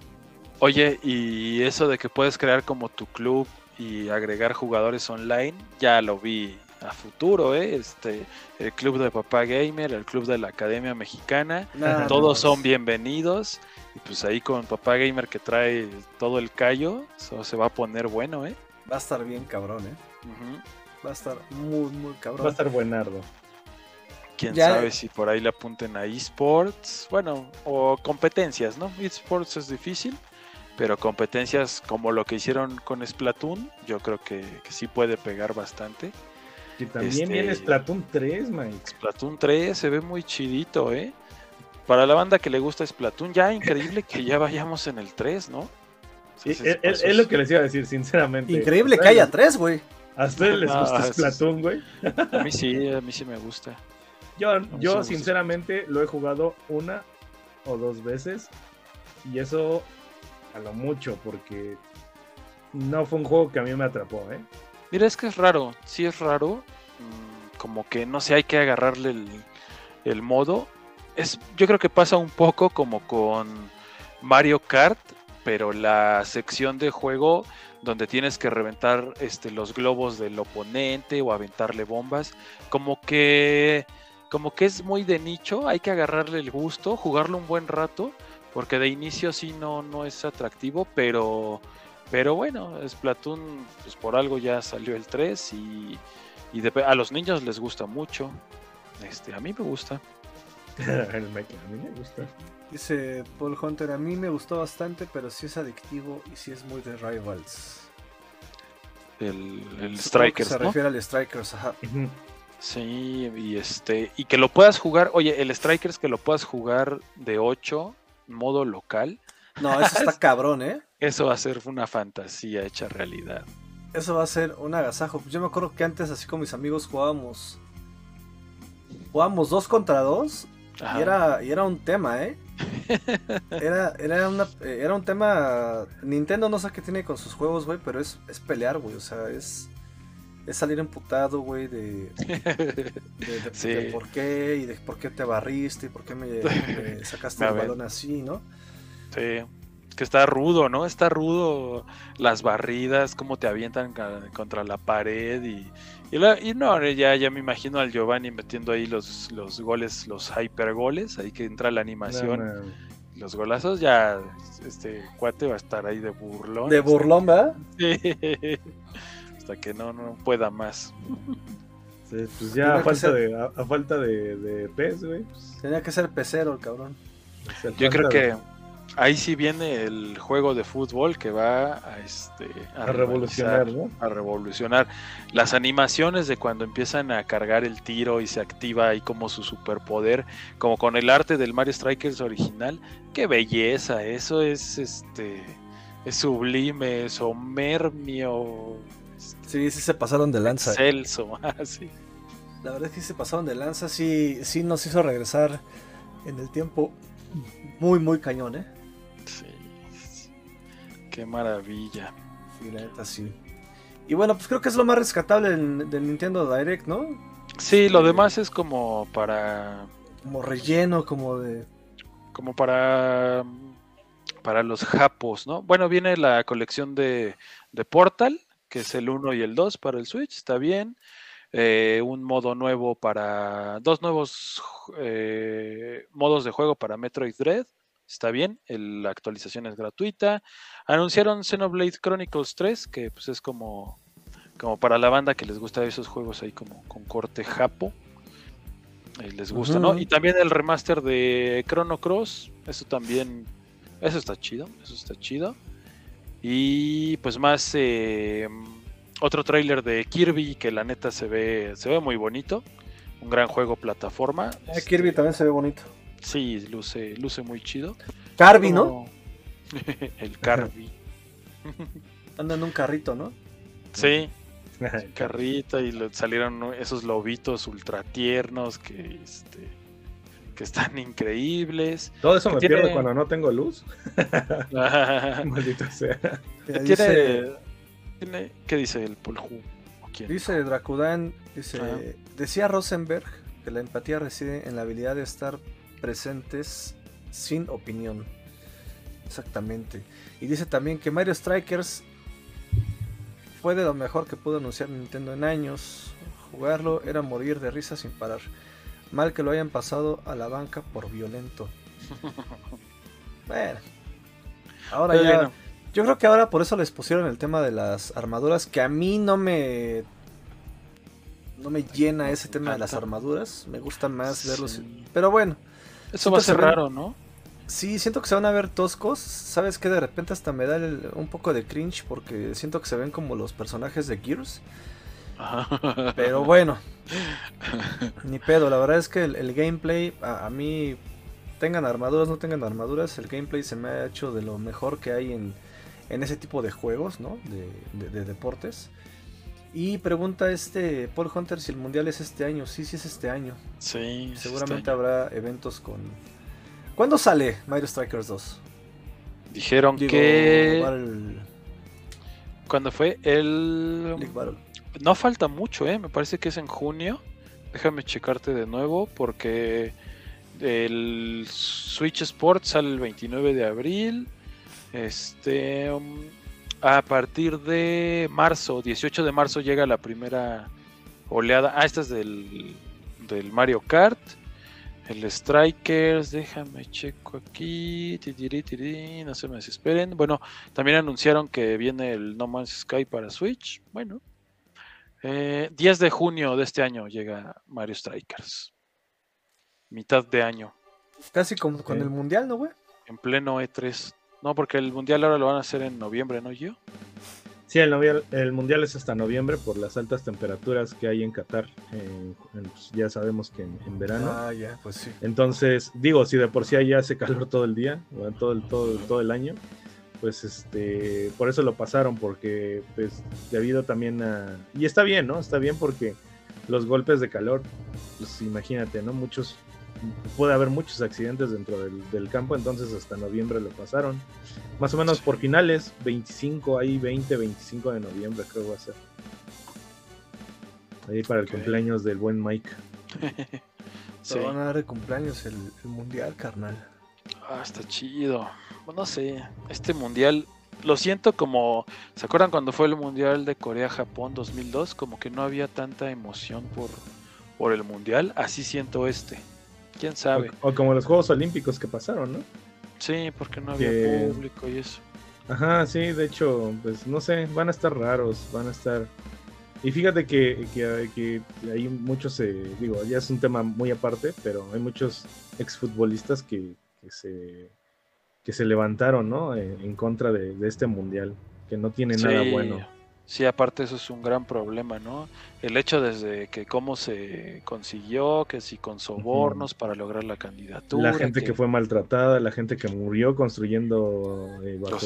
Oye, y eso de que puedes crear como tu club y agregar jugadores online, ya lo vi a futuro, ¿eh? Este, el club de Papá Gamer, el club de la Academia Mexicana, todos son bienvenidos. Y pues ahí con Papá Gamer que trae todo el callo, eso se va a poner bueno, ¿eh? Va a estar bien cabrón, ¿eh? Va a estar muy, muy cabrón. Va a estar buenardo. Quién sabe si por ahí le apunten a esports, bueno, o competencias, ¿no? Esports es difícil, pero competencias como lo que hicieron con Splatoon, yo creo que, sí puede pegar bastante. Y también viene este, Splatoon 3, Mike. Splatoon 3 se ve muy chidito, ¿eh? Para la banda que le gusta Splatoon, ya increíble que ya vayamos en el 3, ¿no? es, lo que les iba a decir, sinceramente. Increíble que haya 3, güey. ¿A ustedes les gusta Splatoon, güey? A mí sí, a mí sí me gusta. Yo, yo sinceramente, lo he jugado una o dos veces. Y eso a lo mucho, porque no fue un juego que a mí me atrapó, ¿eh? Mira, es que es raro, sí es raro. Mm, como que no sé, hay que agarrarle el, el modo es, yo creo que pasa un poco como con Mario Kart, pero la sección de juego donde tienes que reventar este, los globos del oponente o aventarle bombas, como que como que es muy de nicho, hay que agarrarle el gusto, jugarlo un buen rato, porque de inicio sí no, no es atractivo, pero, pero bueno, Splatoon, pues por algo ya salió el 3 y, y a los niños les gusta mucho. Este, a mí me gusta. a mí me gusta. Dice Paul Hunter, a mí me gustó bastante, pero sí es adictivo y sí es muy de Rivals. El, el Strikers. Se refiere al Strikers, ajá. Sí, y este, y que lo puedas jugar, oye, el Strikers que lo puedas jugar de 8, modo local. No, eso está cabrón, ¿eh? Eso va a ser una fantasía hecha realidad. Eso va a ser un agasajo. Yo me acuerdo que antes, así con mis amigos, jugábamos. Jugábamos dos contra dos. Y era, y era un tema, ¿eh? Era, era, una, era un tema. Nintendo no sé qué tiene con sus juegos, güey, pero es, es pelear, güey. O sea, es es salir emputado, güey, de, de, por qué y de por qué te barriste y por qué me, sacaste el balón así, ¿no? Sí, que está rudo, ¿no? Está rudo las barridas, cómo te avientan contra la pared y, y, no, ya, ya me imagino al Giovanni metiendo ahí los, los goles, los hyper goles, ahí que entra la animación. Los golazos ya, este cuate va a estar ahí de burlón. De burlón, ¿verdad? Sí hasta que no, no pueda más. pues ya a falta, de, a, falta de, de pez, güey. Pues. Tenía que ser pecero el cabrón. Yo creo que ahí sí viene el juego de fútbol que va a, este, a, revolucionar, ¿no? A revolucionar. Las animaciones de cuando empiezan a cargar el tiro y se activa ahí como su superpoder, como con el arte del Mario Strikers original. Qué belleza, eso es este es sublime, somermio, Sí, sí se pasaron de lanza. Celso. Ah, La verdad es que se pasaron de lanza, sí, sí nos hizo regresar en el tiempo muy, muy cañón, ¿eh? Sí. Qué maravilla. Sí, la neta sí. Y bueno, pues creo que es lo más rescatable del, Nintendo Direct, ¿no? Sí, lo demás es como para... Como relleno, como de... Como para... Para los japos, ¿no? Bueno, viene la colección de, de Portal, que es el 1 y el 2 para el Switch, está bien. Eh, un modo nuevo para. Dos nuevos eh, modos de juego para Metroid Dread. Está bien, la actualización es gratuita. Anunciaron Xenoblade Chronicles 3, que pues es como, como para la banda que les gusta esos juegos ahí como con corte japo. Eh, les gusta, ¿no? Y también el remaster de Chrono Cross. Eso también. Eso está chido. Eso está chido. Y pues más eh, otro tráiler de Kirby que la neta se ve, se ve muy bonito. Un gran juego plataforma. Ah, Kirby también se ve bonito. Sí, luce, luce muy chido. Carby, ¿no? el Carby. Anda en un carrito, ¿no? Sí. carrito y salieron esos lobitos ultra tiernos que este que están increíbles. Todo eso me pierde cuando no tengo luz. Maldito sea. ¿Qué dice el Polhu? Dice Dracudan, dice, decía Rosenberg que la empatía reside en la habilidad de estar presentes sin opinión. Exactamente. Y dice también que Mario Strikers fue de lo mejor que pudo anunciar Nintendo en años. Jugarlo era morir de risa sin parar. Mal que lo hayan pasado a la banca por violento. bueno. Ahora ya. Yo creo que ahora por eso les pusieron el tema de las armaduras. Que a mí no me. No me llena ese tema de las armaduras. Me gusta más verlos. Pero bueno. Eso va a ser raro, ¿no? Sí, siento que se van a ver toscos. ¿Sabes qué? De repente hasta me da un poco de cringe porque siento que se ven como los personajes de Gears. Pero bueno, ni pedo. La verdad es que el, gameplay, a, mí, tengan armaduras, no tengan armaduras, el gameplay se me ha hecho de lo mejor que hay en, ese tipo de juegos, ¿no? De, deportes. Y pregunta este Paul Hunter si el mundial es este año. Sí, sí es este año. Sí. Este Seguramente habrá eventos con. ¿Cuándo sale Mario Strikers 2? Dijeron que. ¿Cuándo fue? El. No falta mucho, ¿eh? Me parece que es en junio. Déjame checarte de nuevo porque el Switch Sport sale el 29 de abril. Este. Um, a partir de marzo, 18 de marzo llega la primera oleada. Ah, esta es del, del Mario Kart. El Strikers, déjame checo aquí. no se me desesperen. Bueno, también anunciaron que viene el No Man's Sky para Switch. Bueno, 10 eh, de junio de este año llega Mario Strikers. Mitad de año. Casi como con el Mundial, ¿no, güey? En pleno E3. No, porque el Mundial ahora lo van a hacer en noviembre, ¿no, yo? Sí, el, el mundial es hasta noviembre por las altas temperaturas que hay en Qatar. Pues, ya sabemos que en, verano. Ah, ya, pues sí. Entonces, digo, si de por sí allá hace calor todo el día, todo el, todo, todo el año, pues este, por eso lo pasaron, porque pues debido también a... Y está bien, ¿no? Está bien porque los golpes de calor, pues imagínate, ¿no? Muchos puede haber muchos accidentes dentro del, campo, entonces hasta noviembre lo pasaron. Más o menos por finales, 25, ahí 20, 25 de noviembre creo va a ser. Ahí para el cumpleaños del buen Mike. Se van a dar de cumpleaños el, mundial, carnal. Ah, está chido. No sé, este mundial lo siento como, ¿se acuerdan cuando fue el mundial de Corea-Japón 2002? Como que no había tanta emoción por, por el mundial, así siento este. ¿Quién sabe? O, como los Juegos Olímpicos que pasaron, ¿no? Sí, porque no había público y eso. Ajá, sí, de hecho, pues no sé, van a estar raros, van a estar... Y fíjate que, que, hay muchos, eh, digo, ya es un tema muy aparte, pero hay muchos exfutbolistas que, que, se, que se levantaron, ¿no? En, contra de, este mundial, que no tiene nada bueno. Sí, aparte eso es un gran problema, ¿no? El hecho desde que cómo se consiguió, que si con sobornos para lograr la candidatura. La gente que... fue maltratada, la gente que murió construyendo eh, bajo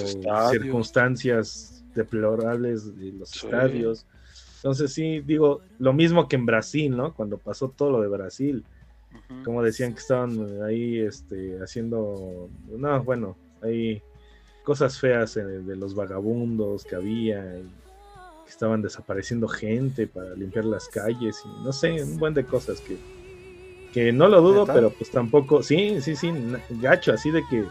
circunstancias deplorables de los estadios. Entonces sí, digo, lo mismo que en Brasil, ¿no? Cuando pasó todo lo de Brasil, como decían que estaban ahí este, haciendo, no, bueno, hay cosas feas de los vagabundos que había. Y, que estaban desapareciendo gente para limpiar las calles y no sé, un buen de cosas que, que no lo dudo, pero pues tampoco, sí, sí, sí, gacho, así de que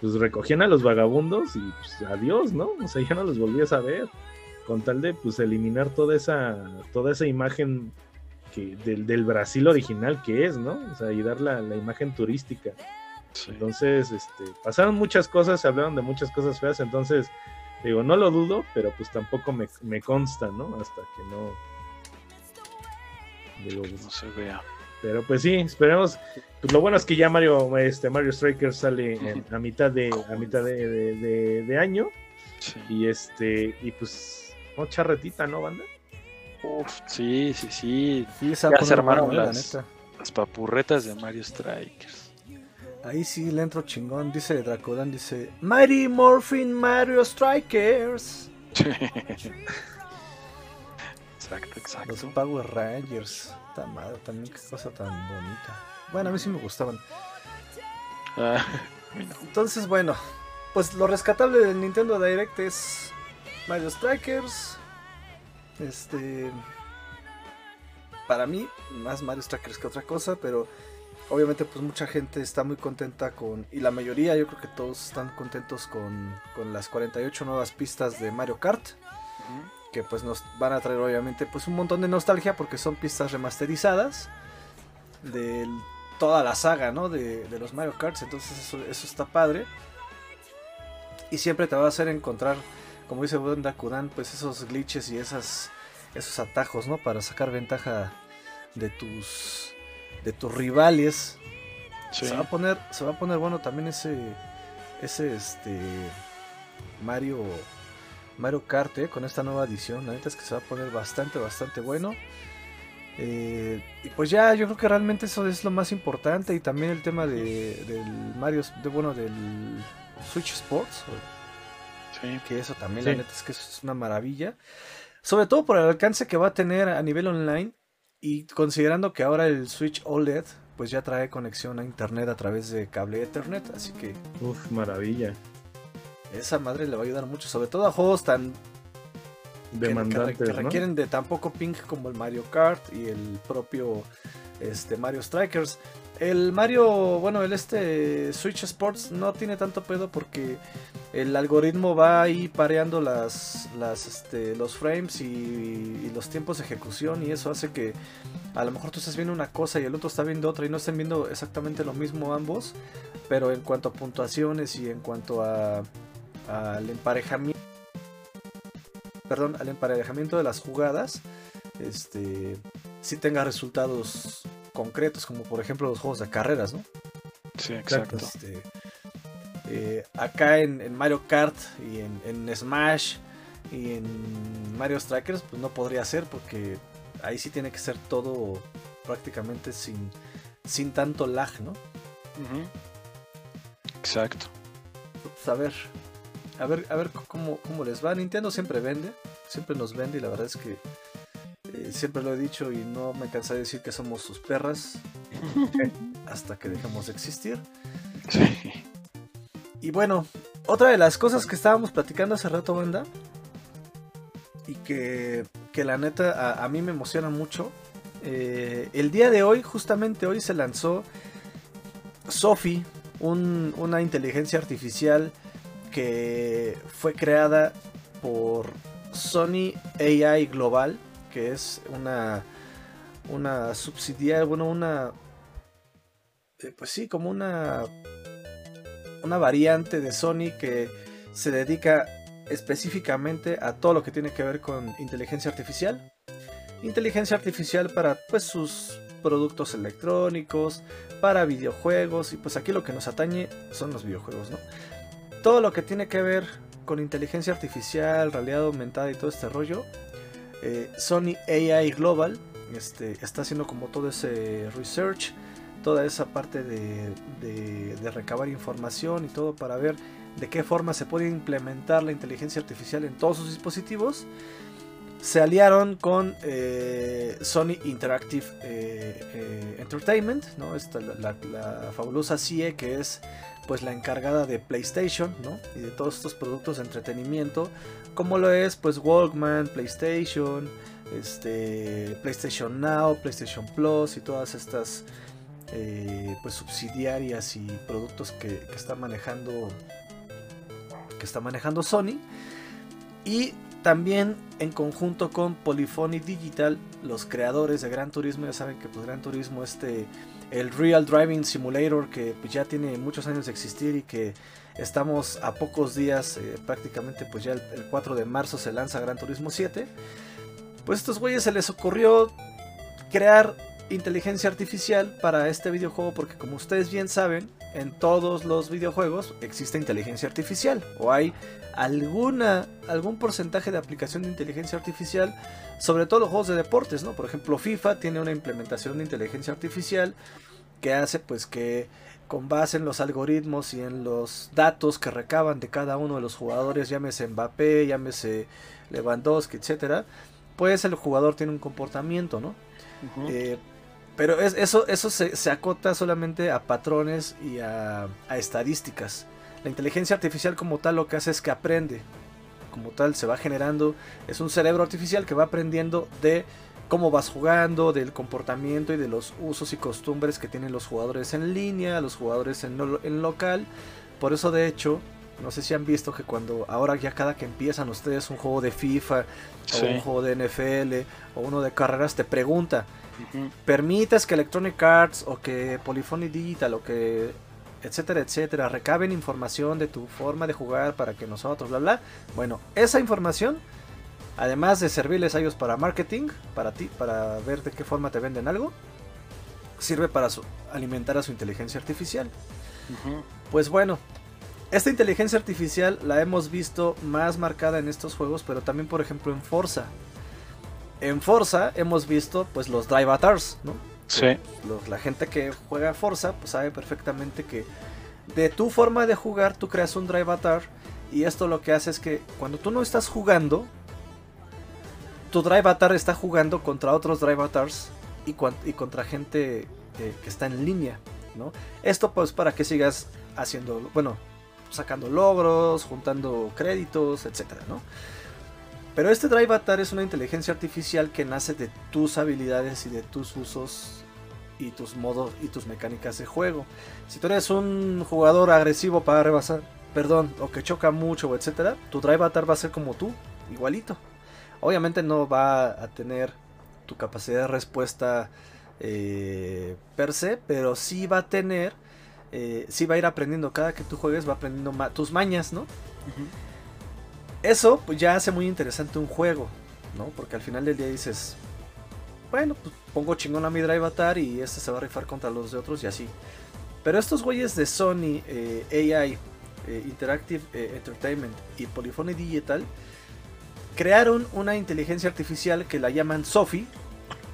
pues recogían a los vagabundos y pues adiós, ¿no? O sea, ya no los volvías a ver, con tal de pues eliminar toda esa, toda esa imagen que, del, del Brasil original que es, ¿no? O sea, y dar la, la imagen turística. Entonces, este, pasaron muchas cosas, se hablaron de muchas cosas feas, entonces Digo, no lo dudo, pero pues tampoco me, consta, ¿no? Hasta que no. Digo, no se vea. Pero pues sí, esperemos. Pues lo bueno es que ya Mario, este Mario Striker sale a mitad de a mitad de, año. Y este, y pues, no charretita, ¿no, banda? Uf, sí, sí, sí. ya se armaron las, las papurretas de Mario Strikers. Ahí sí le entro chingón, dice Dracodan, dice Mighty Morphin Mario Strikers. exacto, exacto. Los Power Rangers. Esta madre, también qué cosa tan bonita. Bueno, a mí sí me gustaban. Ah, Entonces, bueno, pues lo rescatable del Nintendo Direct es Mario Strikers. Este. Para mí, más Mario Strikers que otra cosa, pero obviamente pues mucha gente está muy contenta con, y la mayoría yo creo que todos están contentos con, con las 48 nuevas pistas de Mario Kart. Que pues nos van a traer obviamente pues un montón de nostalgia porque son pistas remasterizadas de toda la saga, ¿no? De, de los Mario Karts. Entonces eso, eso, está padre. Y siempre te va a hacer encontrar, como dice Wanda Kudan, pues esos glitches y esas, esos atajos, ¿no? Para sacar ventaja de tus de tus rivales. Se va a poner, se va a poner bueno también ese, ese este Mario, Mario Kart eh, con esta nueva edición. La neta es que se va a poner bastante, bastante bueno. Eh, y pues ya, yo creo que realmente eso es lo más importante y también el tema de, del Mario, de bueno, del Switch Sports. Que eso también, la neta es que es una maravilla. Sobre todo por el alcance que va a tener a nivel online y considerando que ahora el Switch OLED pues ya trae conexión a internet a través de cable Ethernet, así que... Uf, maravilla. Esa madre le va a ayudar mucho, sobre todo a juegos tan... Demandantes, que, requieren de tan poco ping como el Mario Kart y el propio este, Mario Strikers. El Mario, bueno, el este Switch Sports no tiene tanto pedo porque el algoritmo va ahí pareando las, este, los frames y, los tiempos de ejecución y eso hace que a lo mejor tú estás viendo una cosa y el otro está viendo otra y no estén viendo exactamente lo mismo ambos, pero en cuanto a puntuaciones y en cuanto a al emparejamiento perdón, al emparejamiento de las jugadas, este si tenga resultados concretos, como por ejemplo los juegos de carreras, ¿no? Sí, exacto. Este, eh, acá en, Mario Kart y en, Smash y en Mario Strikers, pues no podría ser porque ahí sí tiene que ser todo prácticamente sin, sin tanto lag, ¿no? Exacto. Pues, a ver, a ver, a ver cómo, cómo les va. Nintendo siempre vende, siempre nos vende y la verdad es que eh, siempre lo he dicho y no me cansé de decir que somos sus perras hasta que dejemos de existir. Sí. Y bueno, otra de las cosas que estábamos platicando hace rato, banda, y que, que la neta a, mí me emociona mucho. Eh, el día de hoy, justamente hoy, se lanzó Sophie, una inteligencia artificial que fue creada por Sony AI Global, que es una, una subsidiaria, bueno, una, eh, pues sí, como una una variante de Sony que se dedica específicamente a todo lo que tiene que ver con inteligencia artificial. Inteligencia artificial para pues sus productos electrónicos, para videojuegos y pues aquí lo que nos atañe son los videojuegos, ¿no? Todo lo que tiene que ver con inteligencia artificial, realidad aumentada y todo este rollo, eh, Sony AI Global este, está haciendo como todo ese research toda esa parte de, recabar información y todo para ver de qué forma se puede implementar la inteligencia artificial en todos sus dispositivos. Se aliaron con eh, Sony Interactive eh, Entertainment, ¿no? la, fabulosa CIE que es pues la encargada de PlayStation y de todos estos productos de entretenimiento, como lo es pues Walkman, PlayStation, este, PlayStation Now, PlayStation Plus y todas estas eh, pues subsidiarias y productos que, está manejando que está manejando Sony. Y también en conjunto con Polyphony Digital los creadores de Gran Turismo ya saben que pues Gran Turismo este el Real Driving Simulator que pues, ya tiene muchos años de existir y que estamos a pocos días eh, prácticamente pues ya el, el 4 de marzo se lanza Gran Turismo 7 pues a estos güeyes se les ocurrió crear inteligencia artificial para este videojuego porque como ustedes bien saben, en todos los videojuegos existe inteligencia artificial o hay alguna algún porcentaje de aplicación de inteligencia artificial, sobre todo los juegos de deportes, ¿no? Por ejemplo, FIFA tiene una implementación de inteligencia artificial que hace pues que con base en los algoritmos y en los datos que recaban de cada uno de los jugadores, llámese Mbappé, llámese Lewandowski, etcétera, pues el jugador tiene un comportamiento, ¿no? Pero eso, eso se, acota solamente a patrones y a, estadísticas. La inteligencia artificial como tal lo que hace es que aprende. Como tal se va generando. Es un cerebro artificial que va aprendiendo de cómo vas jugando, del comportamiento y de los usos y costumbres que tienen los jugadores en línea, los jugadores en, en local. Por eso de hecho, no sé si han visto que cuando ahora ya cada que empiezan ustedes un juego de FIFA o un juego de NFL o uno de carreras te pregunta, permitas que Electronic Arts o que Polyphony Digital o que etcétera, etcétera, recaben información de tu forma de jugar para que nosotros, bla, bla. Bueno, esa información, además de servirles a ellos para marketing, para ti, para ver de qué forma te venden algo, sirve para alimentar a su inteligencia artificial. Pues bueno, esta inteligencia artificial la hemos visto más marcada en estos juegos, pero también por ejemplo en Forza en Forza hemos visto pues los drive avatars, ¿no? Sí. la gente que juega Forza pues sabe perfectamente que de tu forma de jugar tú creas un drive avatar y esto lo que hace es que cuando tú no estás jugando, tu drive avatar está jugando contra otros drive avatars y, contra gente que está en línea, ¿no? Esto pues para que sigas haciendo, bueno, sacando logros, juntando créditos, etcétera, ¿no? Pero este Drive Avatar es una inteligencia artificial que nace de tus habilidades y de tus usos y tus modos y tus mecánicas de juego. Si tú eres un jugador agresivo para rebasar, perdón, o que choca mucho, etcétera, tu drive avatar va a ser como tú, igualito. Obviamente no va a tener tu capacidad de respuesta eh, per se, pero sí va a tener, eh, sí va a ir aprendiendo cada que tú juegues, va aprendiendo tus mañas, ¿no? Eso pues ya hace muy interesante un juego, ¿no? Porque al final del día dices, bueno, pues pongo chingón a mi Drive Avatar y este se va a rifar contra los de otros y así. Pero estos güeyes de Sony, eh, AI, eh, Interactive Entertainment y Polyphony Digital crearon una inteligencia artificial que la llaman Sophie.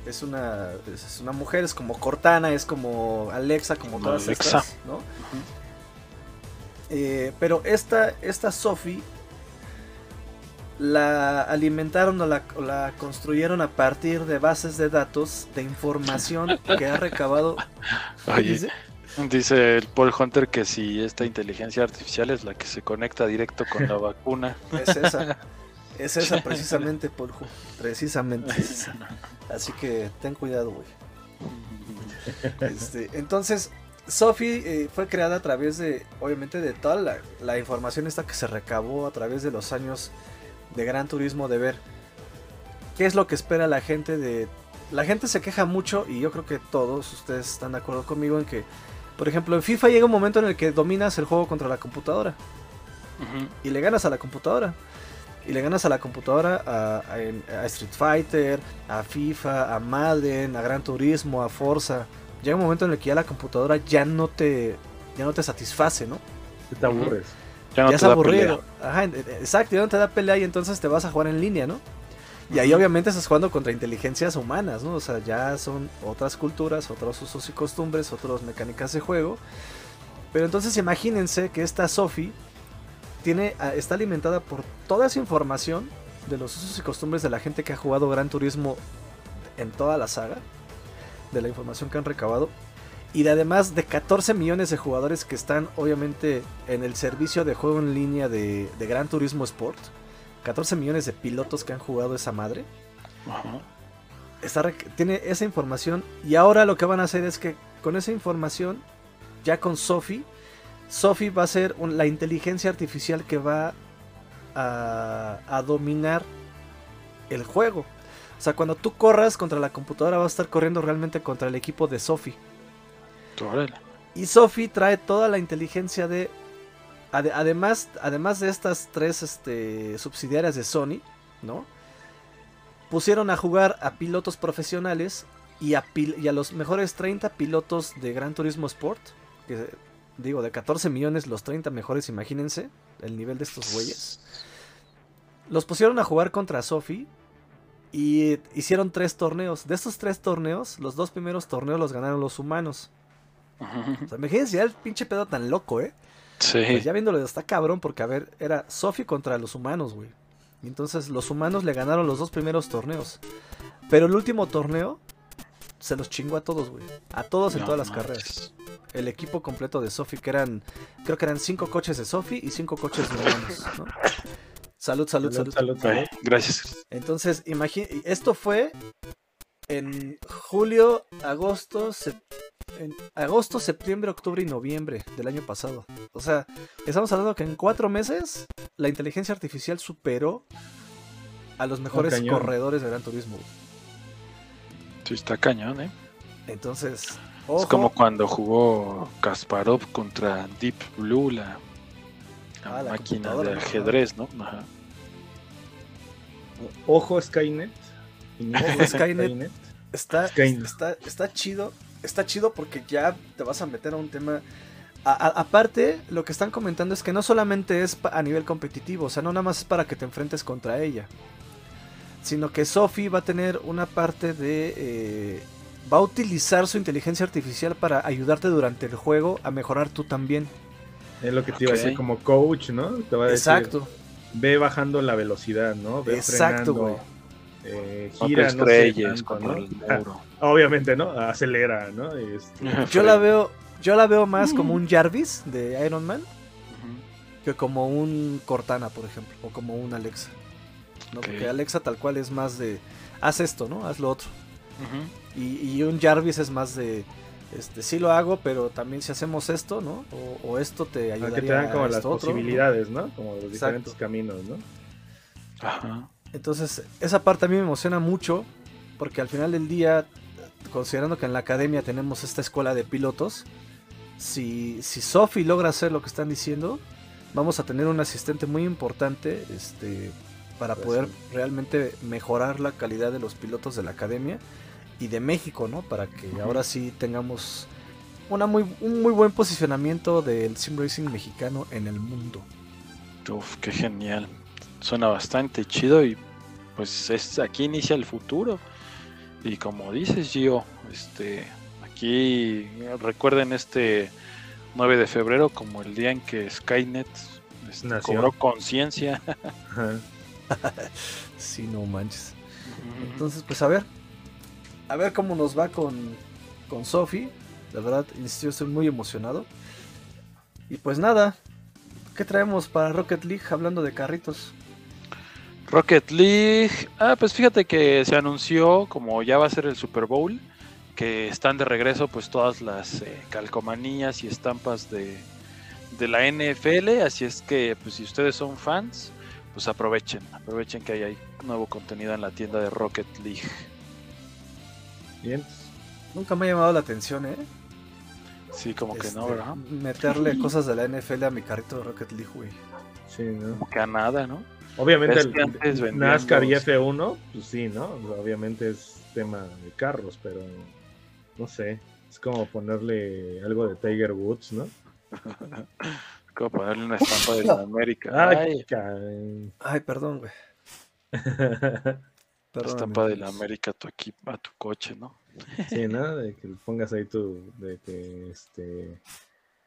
Es una, es una mujer, es como Cortana, es como Alexa, como todas Alexa. estas, ¿no? pero esta, esta Sophie la alimentaron o la, construyeron a partir de bases de datos de información que ha recabado. dice? dice? el Paul Hunter que si esta inteligencia artificial es la que se conecta directo con la vacuna. Es esa. Es esa precisamente, Paul Precisamente. Así que ten cuidado, güey. Este, entonces, Sophie eh, fue creada a través de, obviamente, de toda la, la información esta que se recabó a través de los años de Gran Turismo de ver qué es lo que espera la gente de... La gente se queja mucho y yo creo que todos ustedes están de acuerdo conmigo en que, por ejemplo, en FIFA llega un momento en el que dominas el juego contra la computadora y le ganas a la computadora. Y le ganas a la computadora a, Street Fighter, a FIFA, a Madden, a Gran Turismo, a Forza. Llega un momento en el que ya la computadora ya no te, ya no te satisface, ¿no? Te aburres. Ya, es aburrido. Ajá, exacto, ya no te da pelea y entonces te vas a jugar en línea, ¿no? Y ahí obviamente estás jugando contra inteligencias humanas, ¿no? O sea, ya son otras culturas, otros usos y costumbres, otras mecánicas de juego. Pero entonces imagínense que esta Sophie tiene, está alimentada por toda esa información de los usos y costumbres de la gente que ha jugado Gran Turismo en toda la saga, de la información que han recabado, y de además de 14 millones de jugadores que están obviamente en el servicio de juego en línea de, Gran Turismo Sport. 14 millones de pilotos que han jugado esa madre. tiene esa información y ahora lo que van a hacer es que con esa información, ya con Sophie, Sophie va a ser la inteligencia artificial que va a, a dominar el juego. O sea, cuando tú corras contra la computadora, vas a estar corriendo realmente contra el equipo de Sophie. Y Sophie trae toda la inteligencia de. además, además de estas tres este, subsidiarias de Sony, ¿no? Pusieron a jugar a pilotos profesionales y a, y a los mejores 30 pilotos de Gran Turismo Sport. Que, digo, de 14 millones, los 30 mejores, imagínense el nivel de estos güeyes. Los pusieron a jugar contra Sophie y hicieron tres torneos. De estos tres torneos, los dos primeros torneos los ganaron los humanos. O sea, imagínense ya el pinche pedo tan loco, ¿eh? Sí. Pues ya viéndolo, está cabrón, porque a ver, era Sophie contra los humanos, güey. Y entonces los humanos le ganaron los dos primeros torneos. Pero el último torneo se los chingó a todos, güey. A todos en todas las carreras. El equipo completo de Sophie, que eran, creo que eran cinco coches de Sophie y cinco coches de humanos, ¿no? Salud, salud, salud. salud, salud. Gracias. Entonces, imagínate, esto fue en julio, agosto, en agosto, septiembre, octubre y noviembre del año pasado. O sea, estamos hablando que en cuatro meses la inteligencia artificial superó a los mejores corredores de Gran Turismo. Sí, está cañón, ¿eh? Entonces, es como cuando jugó Kasparov contra Deep Blue, la, ah, máquina de ajedrez, ¿no? Ojo Skynet. Ojo Skynet. Está, está, está chido está chido porque ya te vas a meter a un tema. aparte, lo que están comentando es que no solamente es a nivel competitivo, o sea, no nada más es para que te enfrentes contra ella, sino que Sophie va a tener una parte de. Eh, va a utilizar su inteligencia artificial para ayudarte durante el juego a mejorar tú también. Es lo que te iba a decir como coach, ¿no? Te va a Exacto. ve bajando la velocidad, ¿no? Ve Exacto, güey. Eh, gira, no sé, con el muro obviamente, ¿no? Acelera, ¿no? Este, yo la veo, yo la veo más como un Jarvis de Iron Man que como un Cortana, por ejemplo, o como un Alexa. ¿No? Porque Alexa tal cual es más de haz esto, ¿no? Haz lo otro. y, un Jarvis es más de este, sí lo hago, pero también si hacemos esto, ¿no? O, esto te ayudaría que te dan como las posibilidades, ¿no? Como los diferentes caminos, ¿no? Ajá. Entonces, esa parte a mí me emociona mucho, porque al final del día, considerando que en la academia tenemos esta escuela de pilotos, si, si Sophie logra hacer lo que están diciendo, vamos a tener un asistente muy importante este, para pues poder realmente mejorar la calidad de los pilotos de la academia y de México, ¿no? Para que ahora sí tengamos una muy, un muy buen posicionamiento del sim racing mexicano en el mundo. Uf, qué genial. Suena bastante chido y pues es aquí inicia el futuro. Y como dices, Gio, este aquí recuerden este 9 de febrero como el día en que Skynet este, cobró conciencia. sí, no manches. Entonces, pues a ver, a ver cómo nos va con, con Sophie. La verdad, yo estoy muy emocionado. Y pues nada, ¿qué traemos para Rocket League hablando de carritos? Rocket League, ah, pues fíjate que se anunció, como ya va a ser el Super Bowl, que están de regreso pues todas las eh, calcomanías y estampas de, de la NFL, así es que pues si ustedes son fans, pues aprovechen, aprovechen que hay, hay nuevo contenido en la tienda de Rocket League. Bien. Nunca me ha llamado la atención, ¿eh? Sí, como que no, este, ¿verdad? Meterle cosas de la NFL a mi carrito de Rocket League, güey. Sí, ¿no? Como que a nada, ¿no? Obviamente el NASCAR y F1, pues sí, ¿no? Obviamente es tema de carros, pero no sé. Es como ponerle algo de Tiger Woods, ¿no? como ponerle una estampa de la América. Ay, Ay perdón, güey. La estampa de la América a tu equipo, a tu coche, ¿no? Sí, ¿no? De que pongas ahí tu, de que este,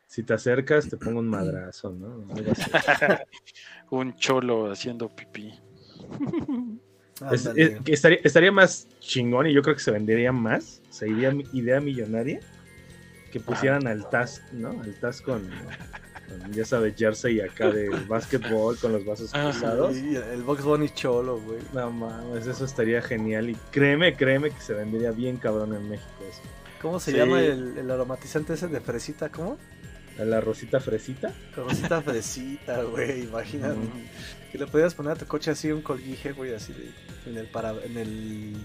si te acercas te pongo un madrazo, ¿no? un cholo haciendo pipí. estaría, estaría, más chingón y yo creo que se vendería más, sería idea millonaria, que pusieran al Taz, ¿no? Al Taz con, ya sabes, jersey acá de básquetbol con los vasos cruzados. el Box Bunny cholo, güey. No mames, eso estaría genial. Y créeme, créeme que se vendería bien cabrón en México eso. ¿Cómo se llama el, aromatizante ese de fresita? ¿Cómo? ¿La rosita fresita? Rosita fresita, güey, imagínate. Que le podías poner a tu coche así un colguije, güey, así en el para, en el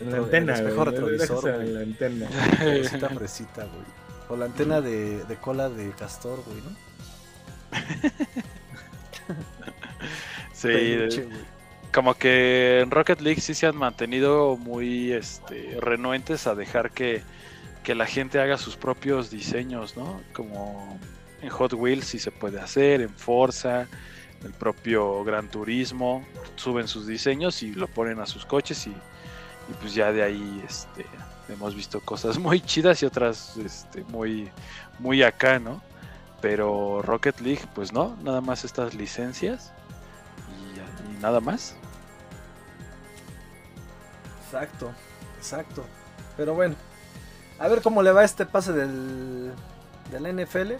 en la antena, el espejo retrovisor, En la antena. Rosita fresita, güey. O la antena de, de cola de castor, güey, ¿no? Sí, como que en Rocket League sí se han mantenido muy este, renuentes a dejar que, la gente haga sus propios diseños, ¿no? Como en Hot Wheels sí se puede hacer, en Forza, el propio Gran Turismo, suben sus diseños y lo ponen a sus coches y, pues ya de ahí este, hemos visto cosas muy chidas y otras este, muy, muy acá, ¿no? Pero Rocket League, pues no, nada más estas licencias y, nada más. Exacto, exacto. Pero bueno, a ver cómo le va este pase del, del NFL.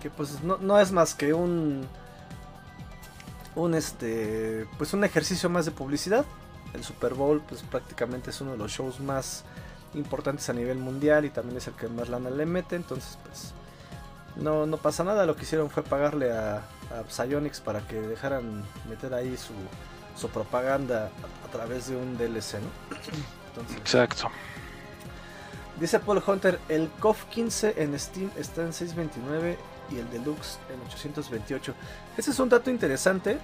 Que pues no, no es más que un. Un este. Pues un ejercicio más de publicidad. El Super Bowl, pues prácticamente es uno de los shows más importantes a nivel mundial. Y también es el que más lana le mete. Entonces, pues no, no pasa nada, lo que hicieron fue pagarle a, a Psyonix para que dejaran meter ahí su, su propaganda a, través de un DLC, ¿no? Exacto. Dice Paul Hunter, el KOF 15 en Steam está en 629 y el Deluxe en 828. Ese es un dato interesante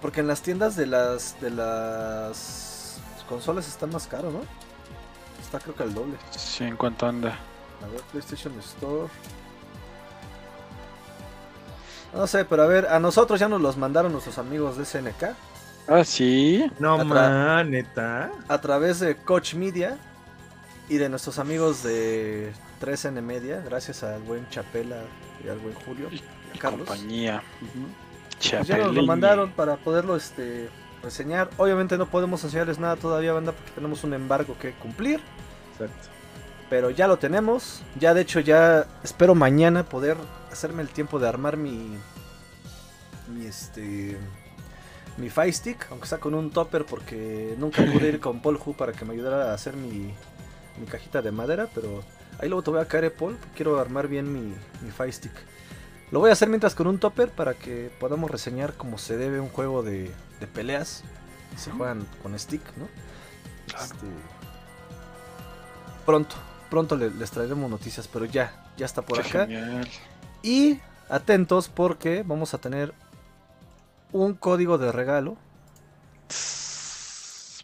porque en las tiendas de las de las consolas está más caro, ¿no? Está creo que al doble. Sí, ¿en cuánto anda? A ver, PlayStation Store. No sé, pero a ver, a nosotros ya nos los mandaron nuestros amigos de SNK. Ah, sí. No, man, neta. A través de Coach Media y de nuestros amigos de 3N Media, gracias al buen Chapela y al buen Julio y, Carlos. Compañía. Pues ya nos lo mandaron para poderlo este, reseñar. Obviamente no podemos enseñarles nada todavía, banda, porque tenemos un embargo que cumplir. Exacto. Pero ya lo tenemos. Ya de hecho ya espero mañana poder hacerme el tiempo de armar mi mi este mi Fire Stick, aunque sea con un topper porque nunca pude ir con Paul Hu para que me ayudara a hacer mi mi cajita de madera, pero ahí luego te voy a caer, Paul. Quiero armar bien mi, mi Fire Stick. Lo voy a hacer mientras con un topper para que podamos reseñar como se debe un juego de, de peleas. Se juegan con stick, ¿no? Este, pronto, pronto le- les traeremos noticias, pero ya, ya está por Qué acá. genial. Y atentos porque vamos a tener un código de regalo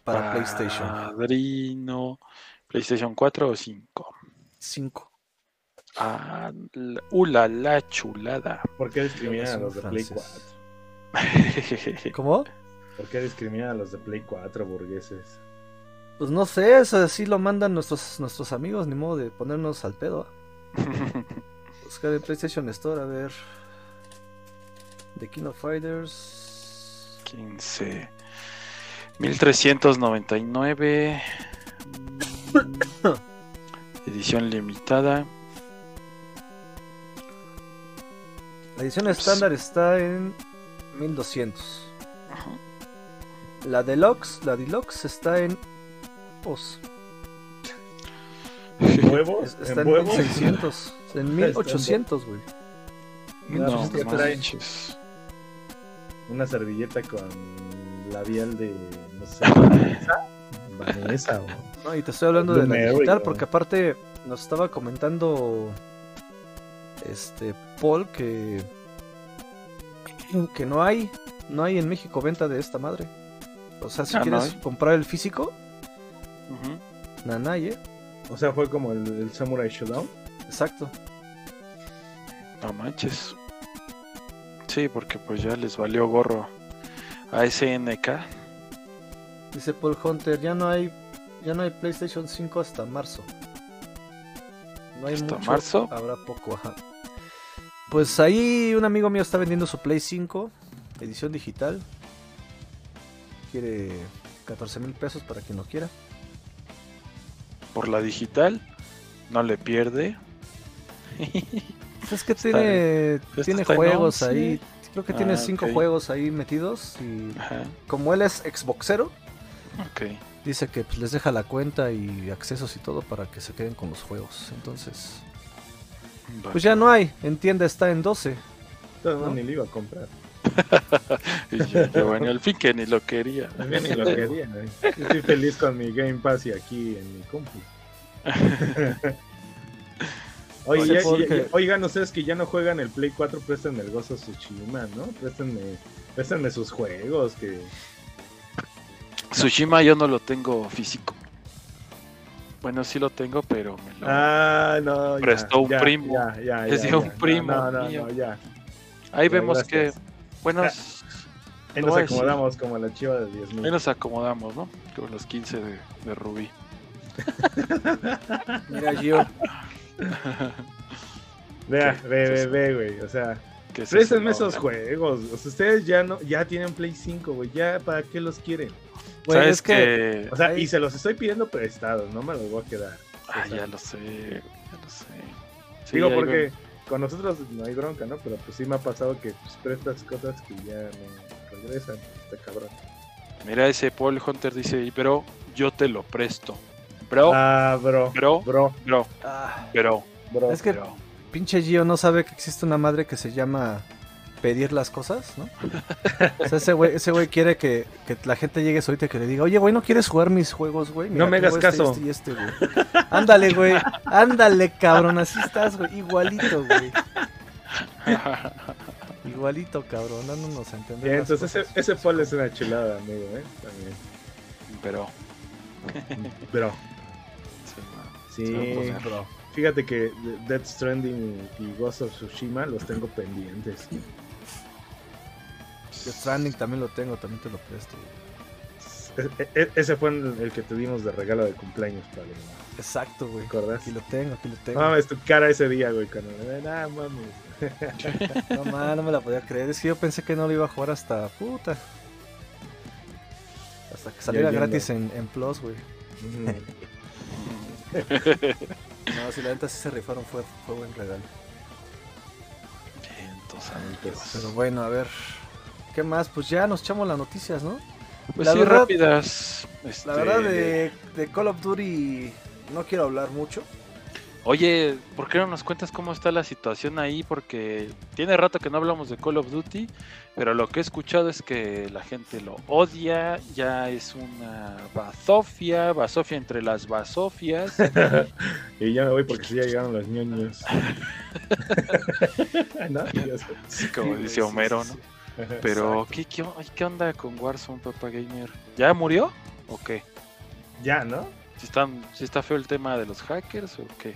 para PlayStation. Padrino. PlayStation 4 o 5. 5. Ah, la- uh, la, la chulada. ¿Por qué discriminan a los de Play franceses. 4? ¿Cómo? ¿Por qué discriminan a los de Play 4, burgueses? Pues no sé, eso así lo mandan nuestros, nuestros amigos, ni modo de ponernos al pedo. Buscar el PlayStation Store, a ver. The King of Fighters. 15. 1399. Mm, Edición limitada. La edición estándar está en 1200. Ajá. La deluxe, la deluxe está en. Pues, ¿Huevos? es- está ¿En en huevos? 1600. En 1800, güey. No. Una servilleta con labial de, no sé, Vanessa. Vanessa, o... No, y te estoy hablando de la Mary, digital porque aparte nos estaba comentando este Paul que que no hay no hay en México venta de esta madre. O sea, si Ah, ¿no quieres comprar el físico, Ujú. nanay, ¿eh? o sea, fue como el, el Samurai Showdown. Exacto. No manches. Sí, porque pues ya les valió gorro a SNK. Dice Paul Hunter, ya no hay ya no hay PlayStation 5 hasta marzo. No hay ¿Hasta mucho, marzo? habrá poco, ajá. Pues ahí un amigo mío está vendiendo su Play 5, edición digital. Quiere 14 mil pesos para quien lo quiera. Por la digital. No le pierde. Es que tiene, tiene juegos 11. ahí. Creo que tiene Ah, 5 ok. juegos ahí metidos. Y Ajá. como él es Xboxero, Ok. dice que pues, les deja la cuenta y accesos y todo para que se queden con los juegos. Entonces, pues ya no hay. En tienda está en 12. Entonces, no, ¿No? ni lo iba a comprar. Y yo, yo, bueno, al fin que ni lo quería. Yo ni lo quería. güey. Yo Estoy feliz con mi Game Pass y aquí en mi compu. Oye, ya- porque- ya- ya- oigan, ustedes que ya no juegan el Play 4, presten el Gozo Tsushima, ¿no? Préstenme, préstenme sus juegos, que... Tsushima yo no lo tengo físico. Bueno, sí lo tengo, pero me lo... Ah, no, ya, Prestó un ya, primo. Ya, ya, Es de un primo No, no, mío. no, ya. Ahí ya, vemos gracias. que... Bueno, Ahí nos acomodamos como la chiva de 10 ahí mil. nos acomodamos, ¿no? Con los 15 de, de Rubí. Mira, Gio. Vea, ve, ¿Qué ve, es? ve, güey, o sea... Se Préstenme esos juegos. O sea, ustedes ya no, ya tienen Play 5, güey. Ya, ¿para qué los quieren? Güey, ¿Sabes es que que... O sea, y se los estoy pidiendo prestados, no me los voy a quedar. Ah, ya lo sé, ya lo sé. Sí, Digo, porque con nosotros no hay bronca, ¿no? Pero pues sí me ha pasado que pues, prestas cosas que ya no regresan. Está cabrón. Mira, ese Paul Hunter dice, bro, yo te lo presto. Bro, Ah, bro. bro, Bro, bro, ah, bro, bro. es que bro. pinche Gio no sabe que existe una madre que se llama pedir las cosas, ¿no? O sea, ese güey, ese güey quiere que, que la gente llegue ahorita y que le diga, oye, güey, ¿no quieres jugar mis juegos, güey? No me hagas este, caso. este y este, güey. Ándale, güey. Ándale, cabrón. Así estás, güey. Igualito, güey. Igualito, cabrón. Dándonos a entender. Bien, las entonces ese, cosas. ese Paul es una chulada, amigo, ¿eh? También. Pero, Bro. Sí, bro. Fíjate que Death Stranding y Ghost of Tsushima los tengo pendientes. Death Stranding también lo tengo, también te lo presto. güey. E- e- ese fue el que te dimos de regalo de cumpleaños, padre. Exacto, güey. ¿Te acuerdas? Aquí lo tengo, aquí lo tengo. Mames, tu cara ese día, güey, cuando me ah, mames. No, me la podía creer. Es que yo pensé que no lo iba a jugar hasta puta. Hasta que saliera gratis en, en Plus, güey. No, si la neta sí se rifaron, fue, fue buen regalo. Vientos, amigos. Pero bueno, a ver. ¿Qué más? Pues ya nos echamos las noticias, ¿no? Pues la sí, verdad- rápidas. La este, verdad, de, de Call of Duty no quiero hablar mucho. Oye, ¿por qué no nos cuentas cómo está la situación ahí? Porque tiene rato que no hablamos de Call of Duty, pero lo que he escuchado es que la gente lo odia, ya es una bazofia, bazofia entre las bazofias. y ya me voy porque sí ya llegaron los ñoños. ¿No? como dice Homero, ¿no? Pero, ¿qué, qué, qué onda con Warzone, Papa Gamer? ¿Ya murió o qué? Ya, ¿no? ¿Si, están, si está feo el tema de los hackers o qué?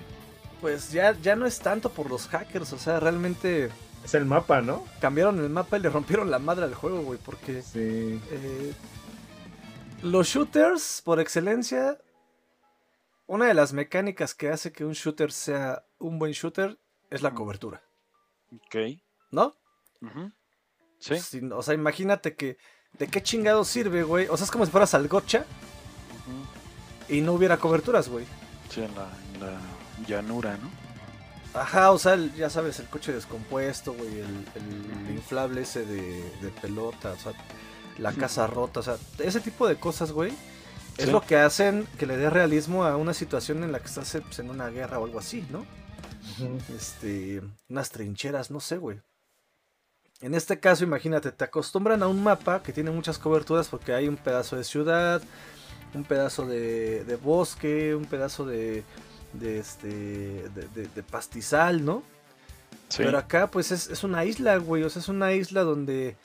Pues ya, ya no es tanto por los hackers, o sea, realmente... Es el mapa, ¿no? Cambiaron el mapa y le rompieron la madre al juego, güey, porque... Sí. Eh, los shooters, por excelencia, una de las mecánicas que hace que un shooter sea un buen shooter es la cobertura. Ok. ¿No? Sí. o sea, imagínate que. ¿De qué chingado sirve, güey? O sea, es como si fueras al gocha y no hubiera coberturas, güey. Sí, en la, llanura, ¿no? Ajá, o sea, ya sabes, el coche descompuesto, güey, el, inflable ese de, pelota, o sea, la casa rota, o sea, ese tipo de cosas, güey, es lo que hacen que le dé realismo a una situación en la que estás pues, en una guerra o algo así, ¿no? Este, unas trincheras, no sé, güey. En este caso, imagínate, te acostumbran a un mapa que tiene muchas coberturas porque hay un pedazo de ciudad, un pedazo de, bosque, un pedazo de, de, este, de, pastizal, ¿no? Pero acá, pues es, una isla, güey. O sea, es una isla donde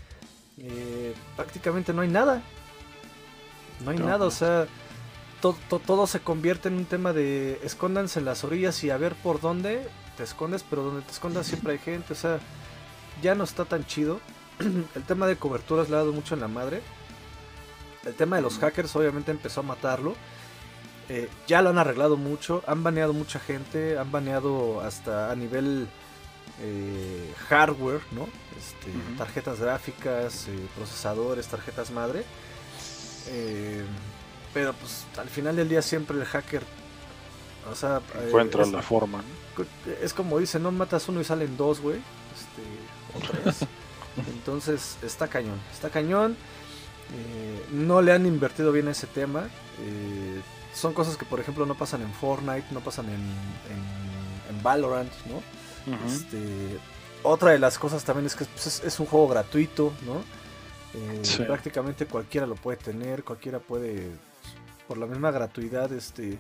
eh, prácticamente no hay nada. No hay nada, o sea, todo se convierte en un tema de escóndanse en las orillas y a ver por dónde te escondes, pero donde te escondas siempre hay gente, o sea ya no está tan chido. el tema de coberturas le ha dado mucho en la madre. El tema de los hackers obviamente empezó a matarlo. Eh, ya lo han arreglado mucho, han baneado mucha gente, han baneado hasta a nivel eh, hardware, ¿no? Este, tarjetas gráficas, eh, procesadores, tarjetas madre. pero pues al final del día siempre el hacker, o sea, encuentra la forma. Es como dice, no matas uno y salen dos, güey. Entonces está cañón, está cañón. Eh, no le han invertido bien ese tema. Eh, son cosas que por ejemplo no pasan en Fortnite, no pasan en, en, Valorant, ¿no? este, otra de las cosas también es que pues, es, un juego gratuito, ¿no? Eh, prácticamente cualquiera lo puede tener, cualquiera puede, por la misma gratuidad, este,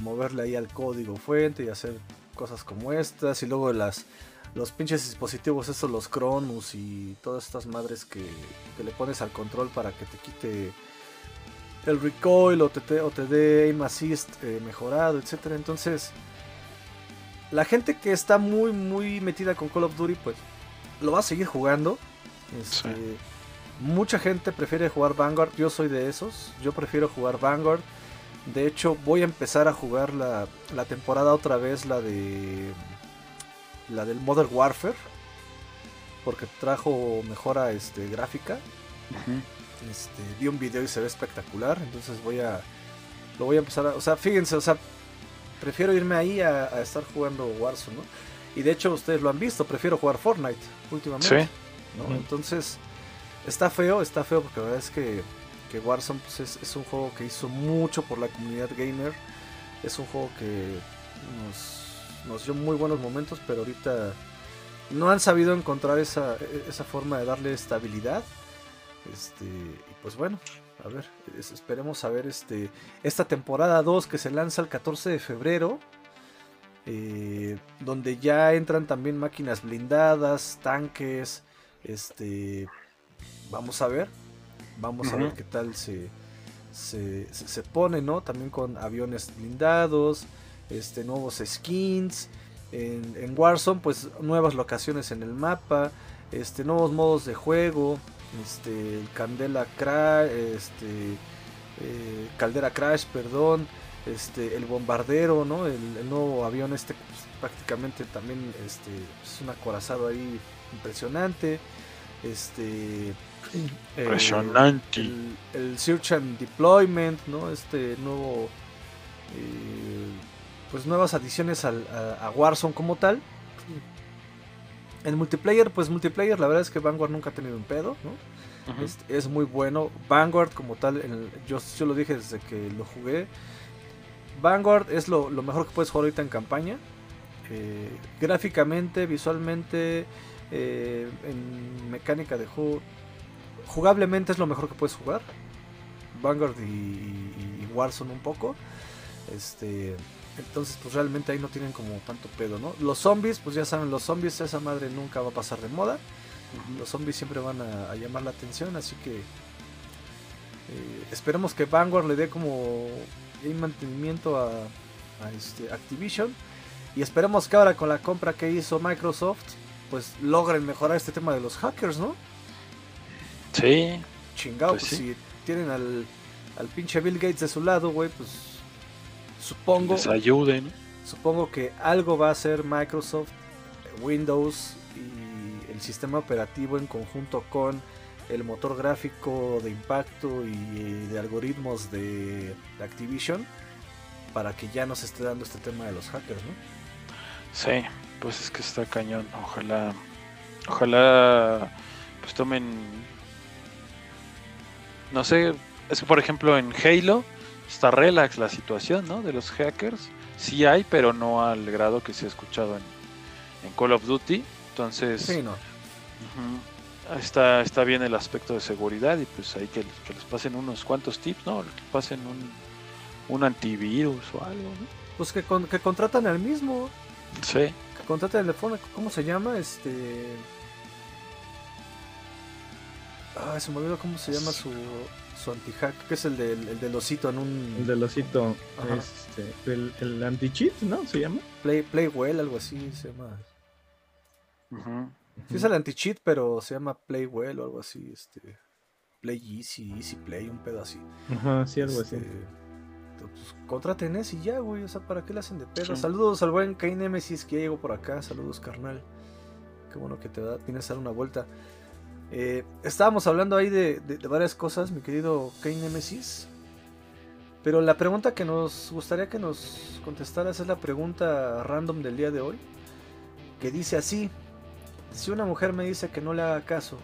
moverle ahí al código fuente y hacer cosas como estas. Y luego las, los pinches dispositivos, estos, los Cronus y todas estas madres que, le pones al control para que te quite el recoil o te, o te dé aim assist eh, mejorado, etcétera. Entonces, la gente que está muy, muy metida con Call of Duty, pues lo va a seguir jugando. Este, mucha gente prefiere jugar Vanguard, yo soy de esos, yo prefiero jugar Vanguard. De hecho, voy a empezar a jugar la, la temporada otra vez, la de la del Modern Warfare, porque trajo mejora este, gráfica. Este, vi un video y se ve espectacular, entonces voy a lo voy a empezar a, o sea, fíjense, o sea, prefiero irme ahí a, estar jugando Warzone, ¿no? Y de hecho ustedes lo han visto, prefiero jugar Fortnite últimamente. Entonces, está feo, está feo porque la verdad es que, que Warzone pues, es, es un juego que hizo mucho por la comunidad gamer. Es un juego que nos nos dio muy buenos momentos, pero ahorita no han sabido encontrar esa, esa forma de darle estabilidad. Este, y pues bueno, a ver, esperemos a ver este, esta temporada 2 que se lanza el 14 de febrero. Eh, donde ya entran también máquinas blindadas, tanques, este, vamos a ver, vamos a ver qué tal se, se, se, pone, ¿no? También con aviones blindados, este, nuevos skins. En, Warzone, pues nuevas locaciones en el mapa, este, nuevos modos de juego, este, el Candela Crash, este, eh, Caldera Crash, perdón, este, el bombardero, ¿no? El, nuevo avión este pues, prácticamente también este, es un acorazado ahí impresionante, este, impresionante, el, Search and Deployment, ¿no? Este nuevo eh, pues nuevas adiciones a, Warzone como tal. En multiplayer, pues multiplayer, la verdad es que Vanguard nunca ha tenido un pedo, ¿no? es, muy bueno. Vanguard como tal, yo, yo lo dije desde que lo jugué. Vanguard es lo, mejor que puedes jugar ahorita en campaña. Eh, gráficamente, visualmente, eh, en mecánica de juego, jugablemente es lo mejor que puedes jugar. Vanguard y, y Warzone un poco. Este, entonces, pues realmente ahí no tienen como tanto pedo, ¿no? Los zombies, pues ya saben, los zombies, esa madre nunca va a pasar de moda. Los zombies siempre van a, llamar la atención, así que eh, esperemos que Vanguard le dé como un mantenimiento a, este Activision. Y esperemos que ahora con la compra que hizo Microsoft, pues logren mejorar este tema de los hackers, ¿no? Sí. Chingado, pues, pues si tienen al, al pinche Bill Gates de su lado, güey, pues Supongo. ayuden. Supongo que algo va a hacer Microsoft, Windows y el sistema operativo en conjunto con el motor gráfico de impacto y de algoritmos de, Activision para que ya no se esté dando este tema de los hackers, ¿no? Sí, pues es que está cañón. Ojalá, ojalá, pues tomen, no sé, es que por ejemplo en Halo está relax la situación, ¿no? De los hackers. Sí hay, pero no al grado que se ha escuchado en, Call of Duty. Entonces, sí, no. está, está bien el aspecto de seguridad y pues ahí que, les pasen unos cuantos tips, ¿no? Que pasen un, un antivirus o algo, ¿no? Pues que, que contratan al mismo. Sí. Que contratan el fondo, ¿cómo se llama? Este... Ah, se me olvidó cómo se llama su su anti-hack, que es el del, el del osito en un. El del osito. Este, el, el anti-cheat, ¿no? ¿Se llama? Play, Playwell, algo así se llama. Sí, es el anti-cheat, pero se llama Playwell o algo así. Este. Play Easy, Easy Play, un pedo así. Ajá, sí, algo así. Este, pues, contraten ese y ya, güey. O sea, ¿para qué le hacen de pedo? Saludos al buen Kane Nemesis que ya llegó por acá. Saludos, carnal. Qué bueno que te da, tienes a dar una vuelta. Eh, estábamos hablando ahí de, varias cosas, mi querido Kane Nemesis. Pero la pregunta que nos gustaría que nos contestaras es la pregunta random del día de hoy. Que dice así: Si una mujer me dice que no le haga caso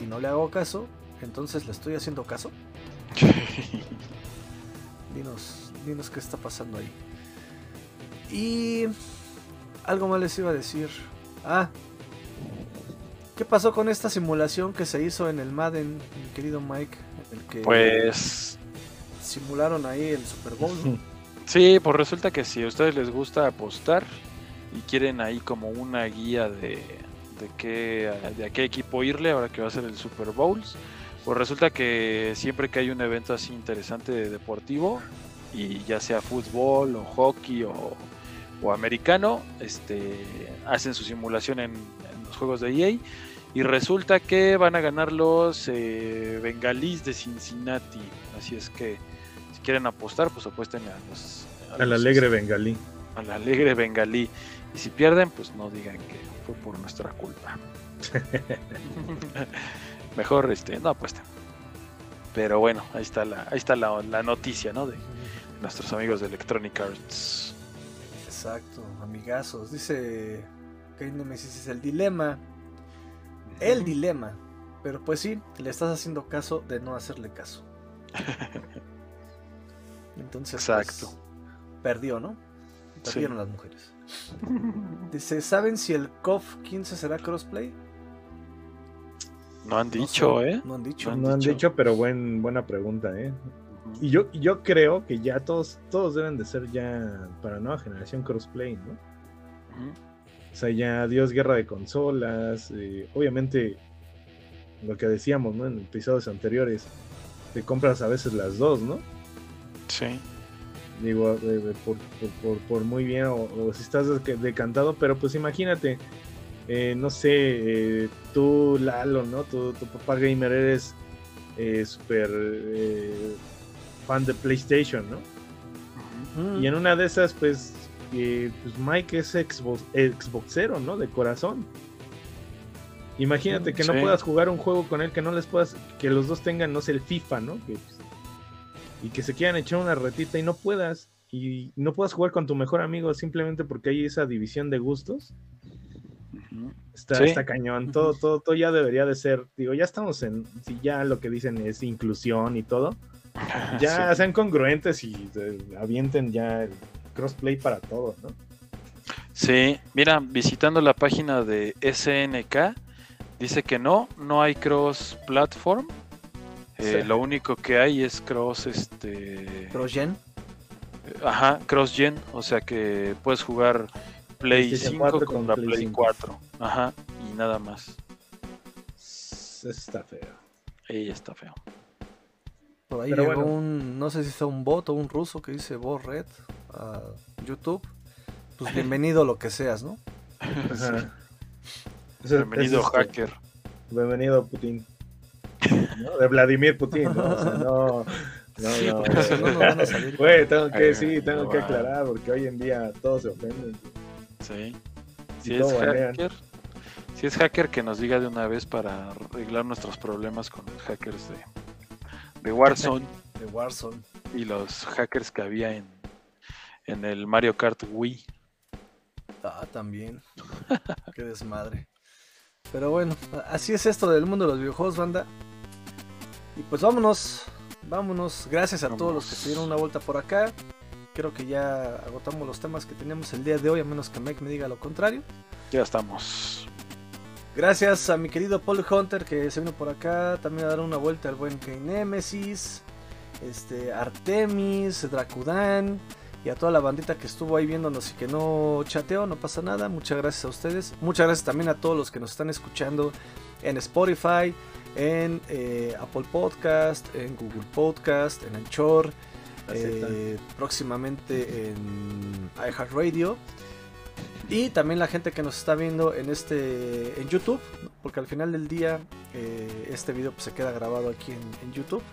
y no le hago caso, entonces le estoy haciendo caso. dinos, dinos qué está pasando ahí. Y algo más les iba a decir. Ah, ¿Qué pasó con esta simulación que se hizo en el Madden, mi querido Mike? El que pues simularon ahí el Super Bowl. Sí, pues resulta que si a ustedes les gusta apostar y quieren ahí como una guía de, de, qué, de a qué equipo irle ahora que va a ser el Super Bowl, pues resulta que siempre que hay un evento así interesante de deportivo, y ya sea fútbol o hockey o, o americano, este, hacen su simulación en, los juegos de EA y resulta que van a ganar los eh, bengalís de Cincinnati. Así es que si quieren apostar, pues apuesten a los... Al alegre bengalí. Al alegre bengalí. Y si pierden, pues no digan que fue por nuestra culpa. Mejor este, no apuesten. Pero bueno, ahí está la, ahí está la, noticia, ¿no? De nuestros amigos de Electronic Arts. Exacto, amigazos. Dice que Nemesis es el dilema. El dilema. Pero pues sí, le estás haciendo caso de no hacerle caso. Entonces, pues, Exacto. perdió, ¿no? Perdieron las mujeres. Dice, ¿saben si el KOF 15 será crossplay? No han dicho, ¿eh? No han dicho. No han, dicho. pero buen, buena pregunta, ¿eh? Y yo, yo creo que ya todos, todos deben de ser ya para nueva generación crossplay, ¿no? O sea, ya adiós guerra de consolas. Eh, obviamente, lo que decíamos, ¿no? En episodios anteriores, te compras a veces las dos, ¿no? Sí. Digo, eh, por, muy bien, o, si estás decantado, pero pues imagínate, eh, no sé, tú, Lalo, ¿no? Tu, tu papá gamer eres súper fan de PlayStation, ¿no? Y en una de esas, pues pues Mike es Xbox, Xboxero, ¿no? De corazón. Imagínate que no puedas jugar un juego con él, que no les puedas, que los dos tengan, no sé, el FIFA, ¿no? Pues, y que se quieran echar una retita y no puedas. Y no puedas jugar con tu mejor amigo simplemente porque hay esa división de gustos. Está, está cañón. Todo, todo, todo ya debería de ser. Digo, ya estamos en. Si ya lo que dicen es inclusión y todo. Ya sean congruentes y eh, avienten ya crossplay para todos, ¿no? Sí, mira, visitando la página de SNK, dice que no, no hay cross platform. Eh, Sí. Lo único que hay es cross este. Cross Gen. Ajá, cross gen, o sea que puedes jugar Play PlayStation 5 4 contra con Play Play 5. 4. Ajá, y nada más. Eso está feo. Ahí está feo. Por ahí Pero llegó bueno. un, no sé si sea un bot o un ruso que dice Bot Red a YouTube. Pues bienvenido lo que seas, ¿no? Ajá. Bienvenido, eso es- hacker. Bienvenido, Putin. ¿No? De Vladimir Putin, ¿no? O sea, no. No, Sí, no, porque no nos van a salir. Güey, tengo que, Eh, sí, tengo que aclarar, porque hoy en día todos se ofenden. Sí. Si es banean. hacker, si es hacker que nos diga de una vez para arreglar nuestros problemas con los hackers de, de Warzone De Warzone. y los hackers que había en, en el Mario Kart Wii. Ah, también. Qué desmadre. Pero bueno, así es esto del mundo de los videojuegos, banda. Y pues vámonos. Vámonos. Gracias a todos los que se dieron una vuelta por acá. Creo que ya agotamos los temas que teníamos el día de hoy, a menos que Mike me diga lo contrario. Ya estamos. Gracias a mi querido Paul Hunter que se vino por acá. También a dar una vuelta al buen Kane Nemesis. Este, Artemis, Dracudan. Y a toda la bandita que estuvo ahí viéndonos y que no chateó, no pasa nada. Muchas gracias a ustedes. Muchas gracias también a todos los que nos están escuchando en Spotify, en eh, Apple Podcast, en Google Podcast, en Anchor. Eh, próximamente en iHeartRadio. Y también la gente que nos está viendo en este en YouTube, porque al final del día eh, este video pues, se queda grabado aquí en, en YouTube.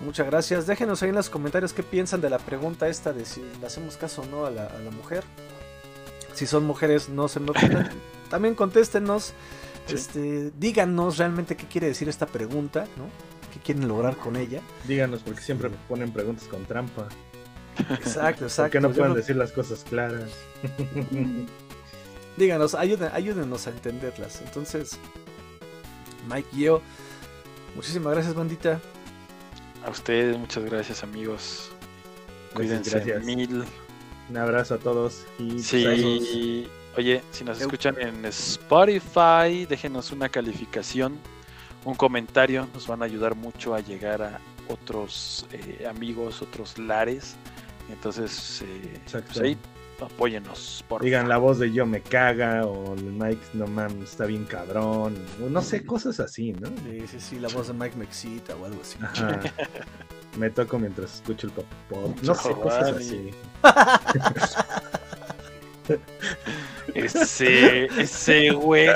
Muchas gracias. Déjenos ahí en los comentarios qué piensan de la pregunta esta de si le hacemos caso o no a la, a la mujer. Si son mujeres, no se me. También contéstenos. Sí. Este, díganos realmente qué quiere decir esta pregunta, ¿no? ¿Qué quieren lograr con ella? Díganos, porque siempre me ponen preguntas con trampa. Exacto, ¿Por exacto. qué no pueden no- decir las cosas claras? Díganos, ayuden, ayúdenos a entenderlas. Entonces, Mike y yo, muchísimas gracias, bandita. A ustedes, muchas gracias, amigos. Cuídense gracias. mil. Un abrazo a todos y pues, Sí. Oye, si nos escuchan en Spotify, déjenos una calificación, un comentario. Nos van a ayudar mucho a llegar a otros eh, amigos, otros lares. Entonces, eh, pues ahí apóyennos, por digan la voz de yo me caga o el Mike no mames está bien cabrón o no sé cosas así no Sí, sí, sí, la voz de Mike me excita o algo así. Ajá. me toco mientras escucho el pop pop no sé cosas así Ese, ese güey.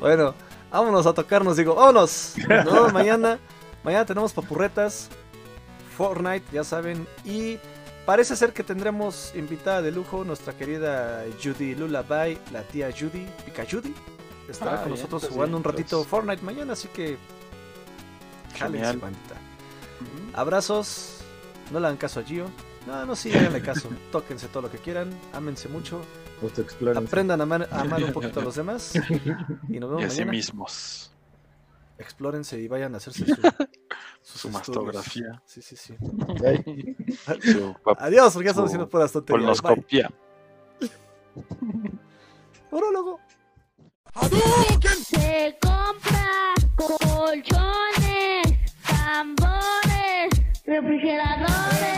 Bueno, vámonos a tocarnos, digo, vámonos. Nos vemos mañana. Mañana tenemos papurretas, Fortnite, ya saben. Y parece ser que tendremos invitada de lujo nuestra querida Judy Lullaby, la tía Judy, Pica Judy. Estará Ah, con bien, nosotros pues jugando bien, un ratito pues. Fortnite mañana, así que. Genial. bandita. Abrazos. No le hagan caso a Gio. No, no, sí, háganle caso. Tóquense todo lo que quieran. Ámense mucho. Justo exploren Aprendan a amar, a amar un poquito a los demás. Y nos vemos Y así mañana. mismos. Explórense y vayan a hacerse su, su mastografía. Sí, sí, sí. Adiós, porque ya estamos haciendo por bastante Colonoscopia. Orólogo. Se compra colchones, tambores, refrigeradores.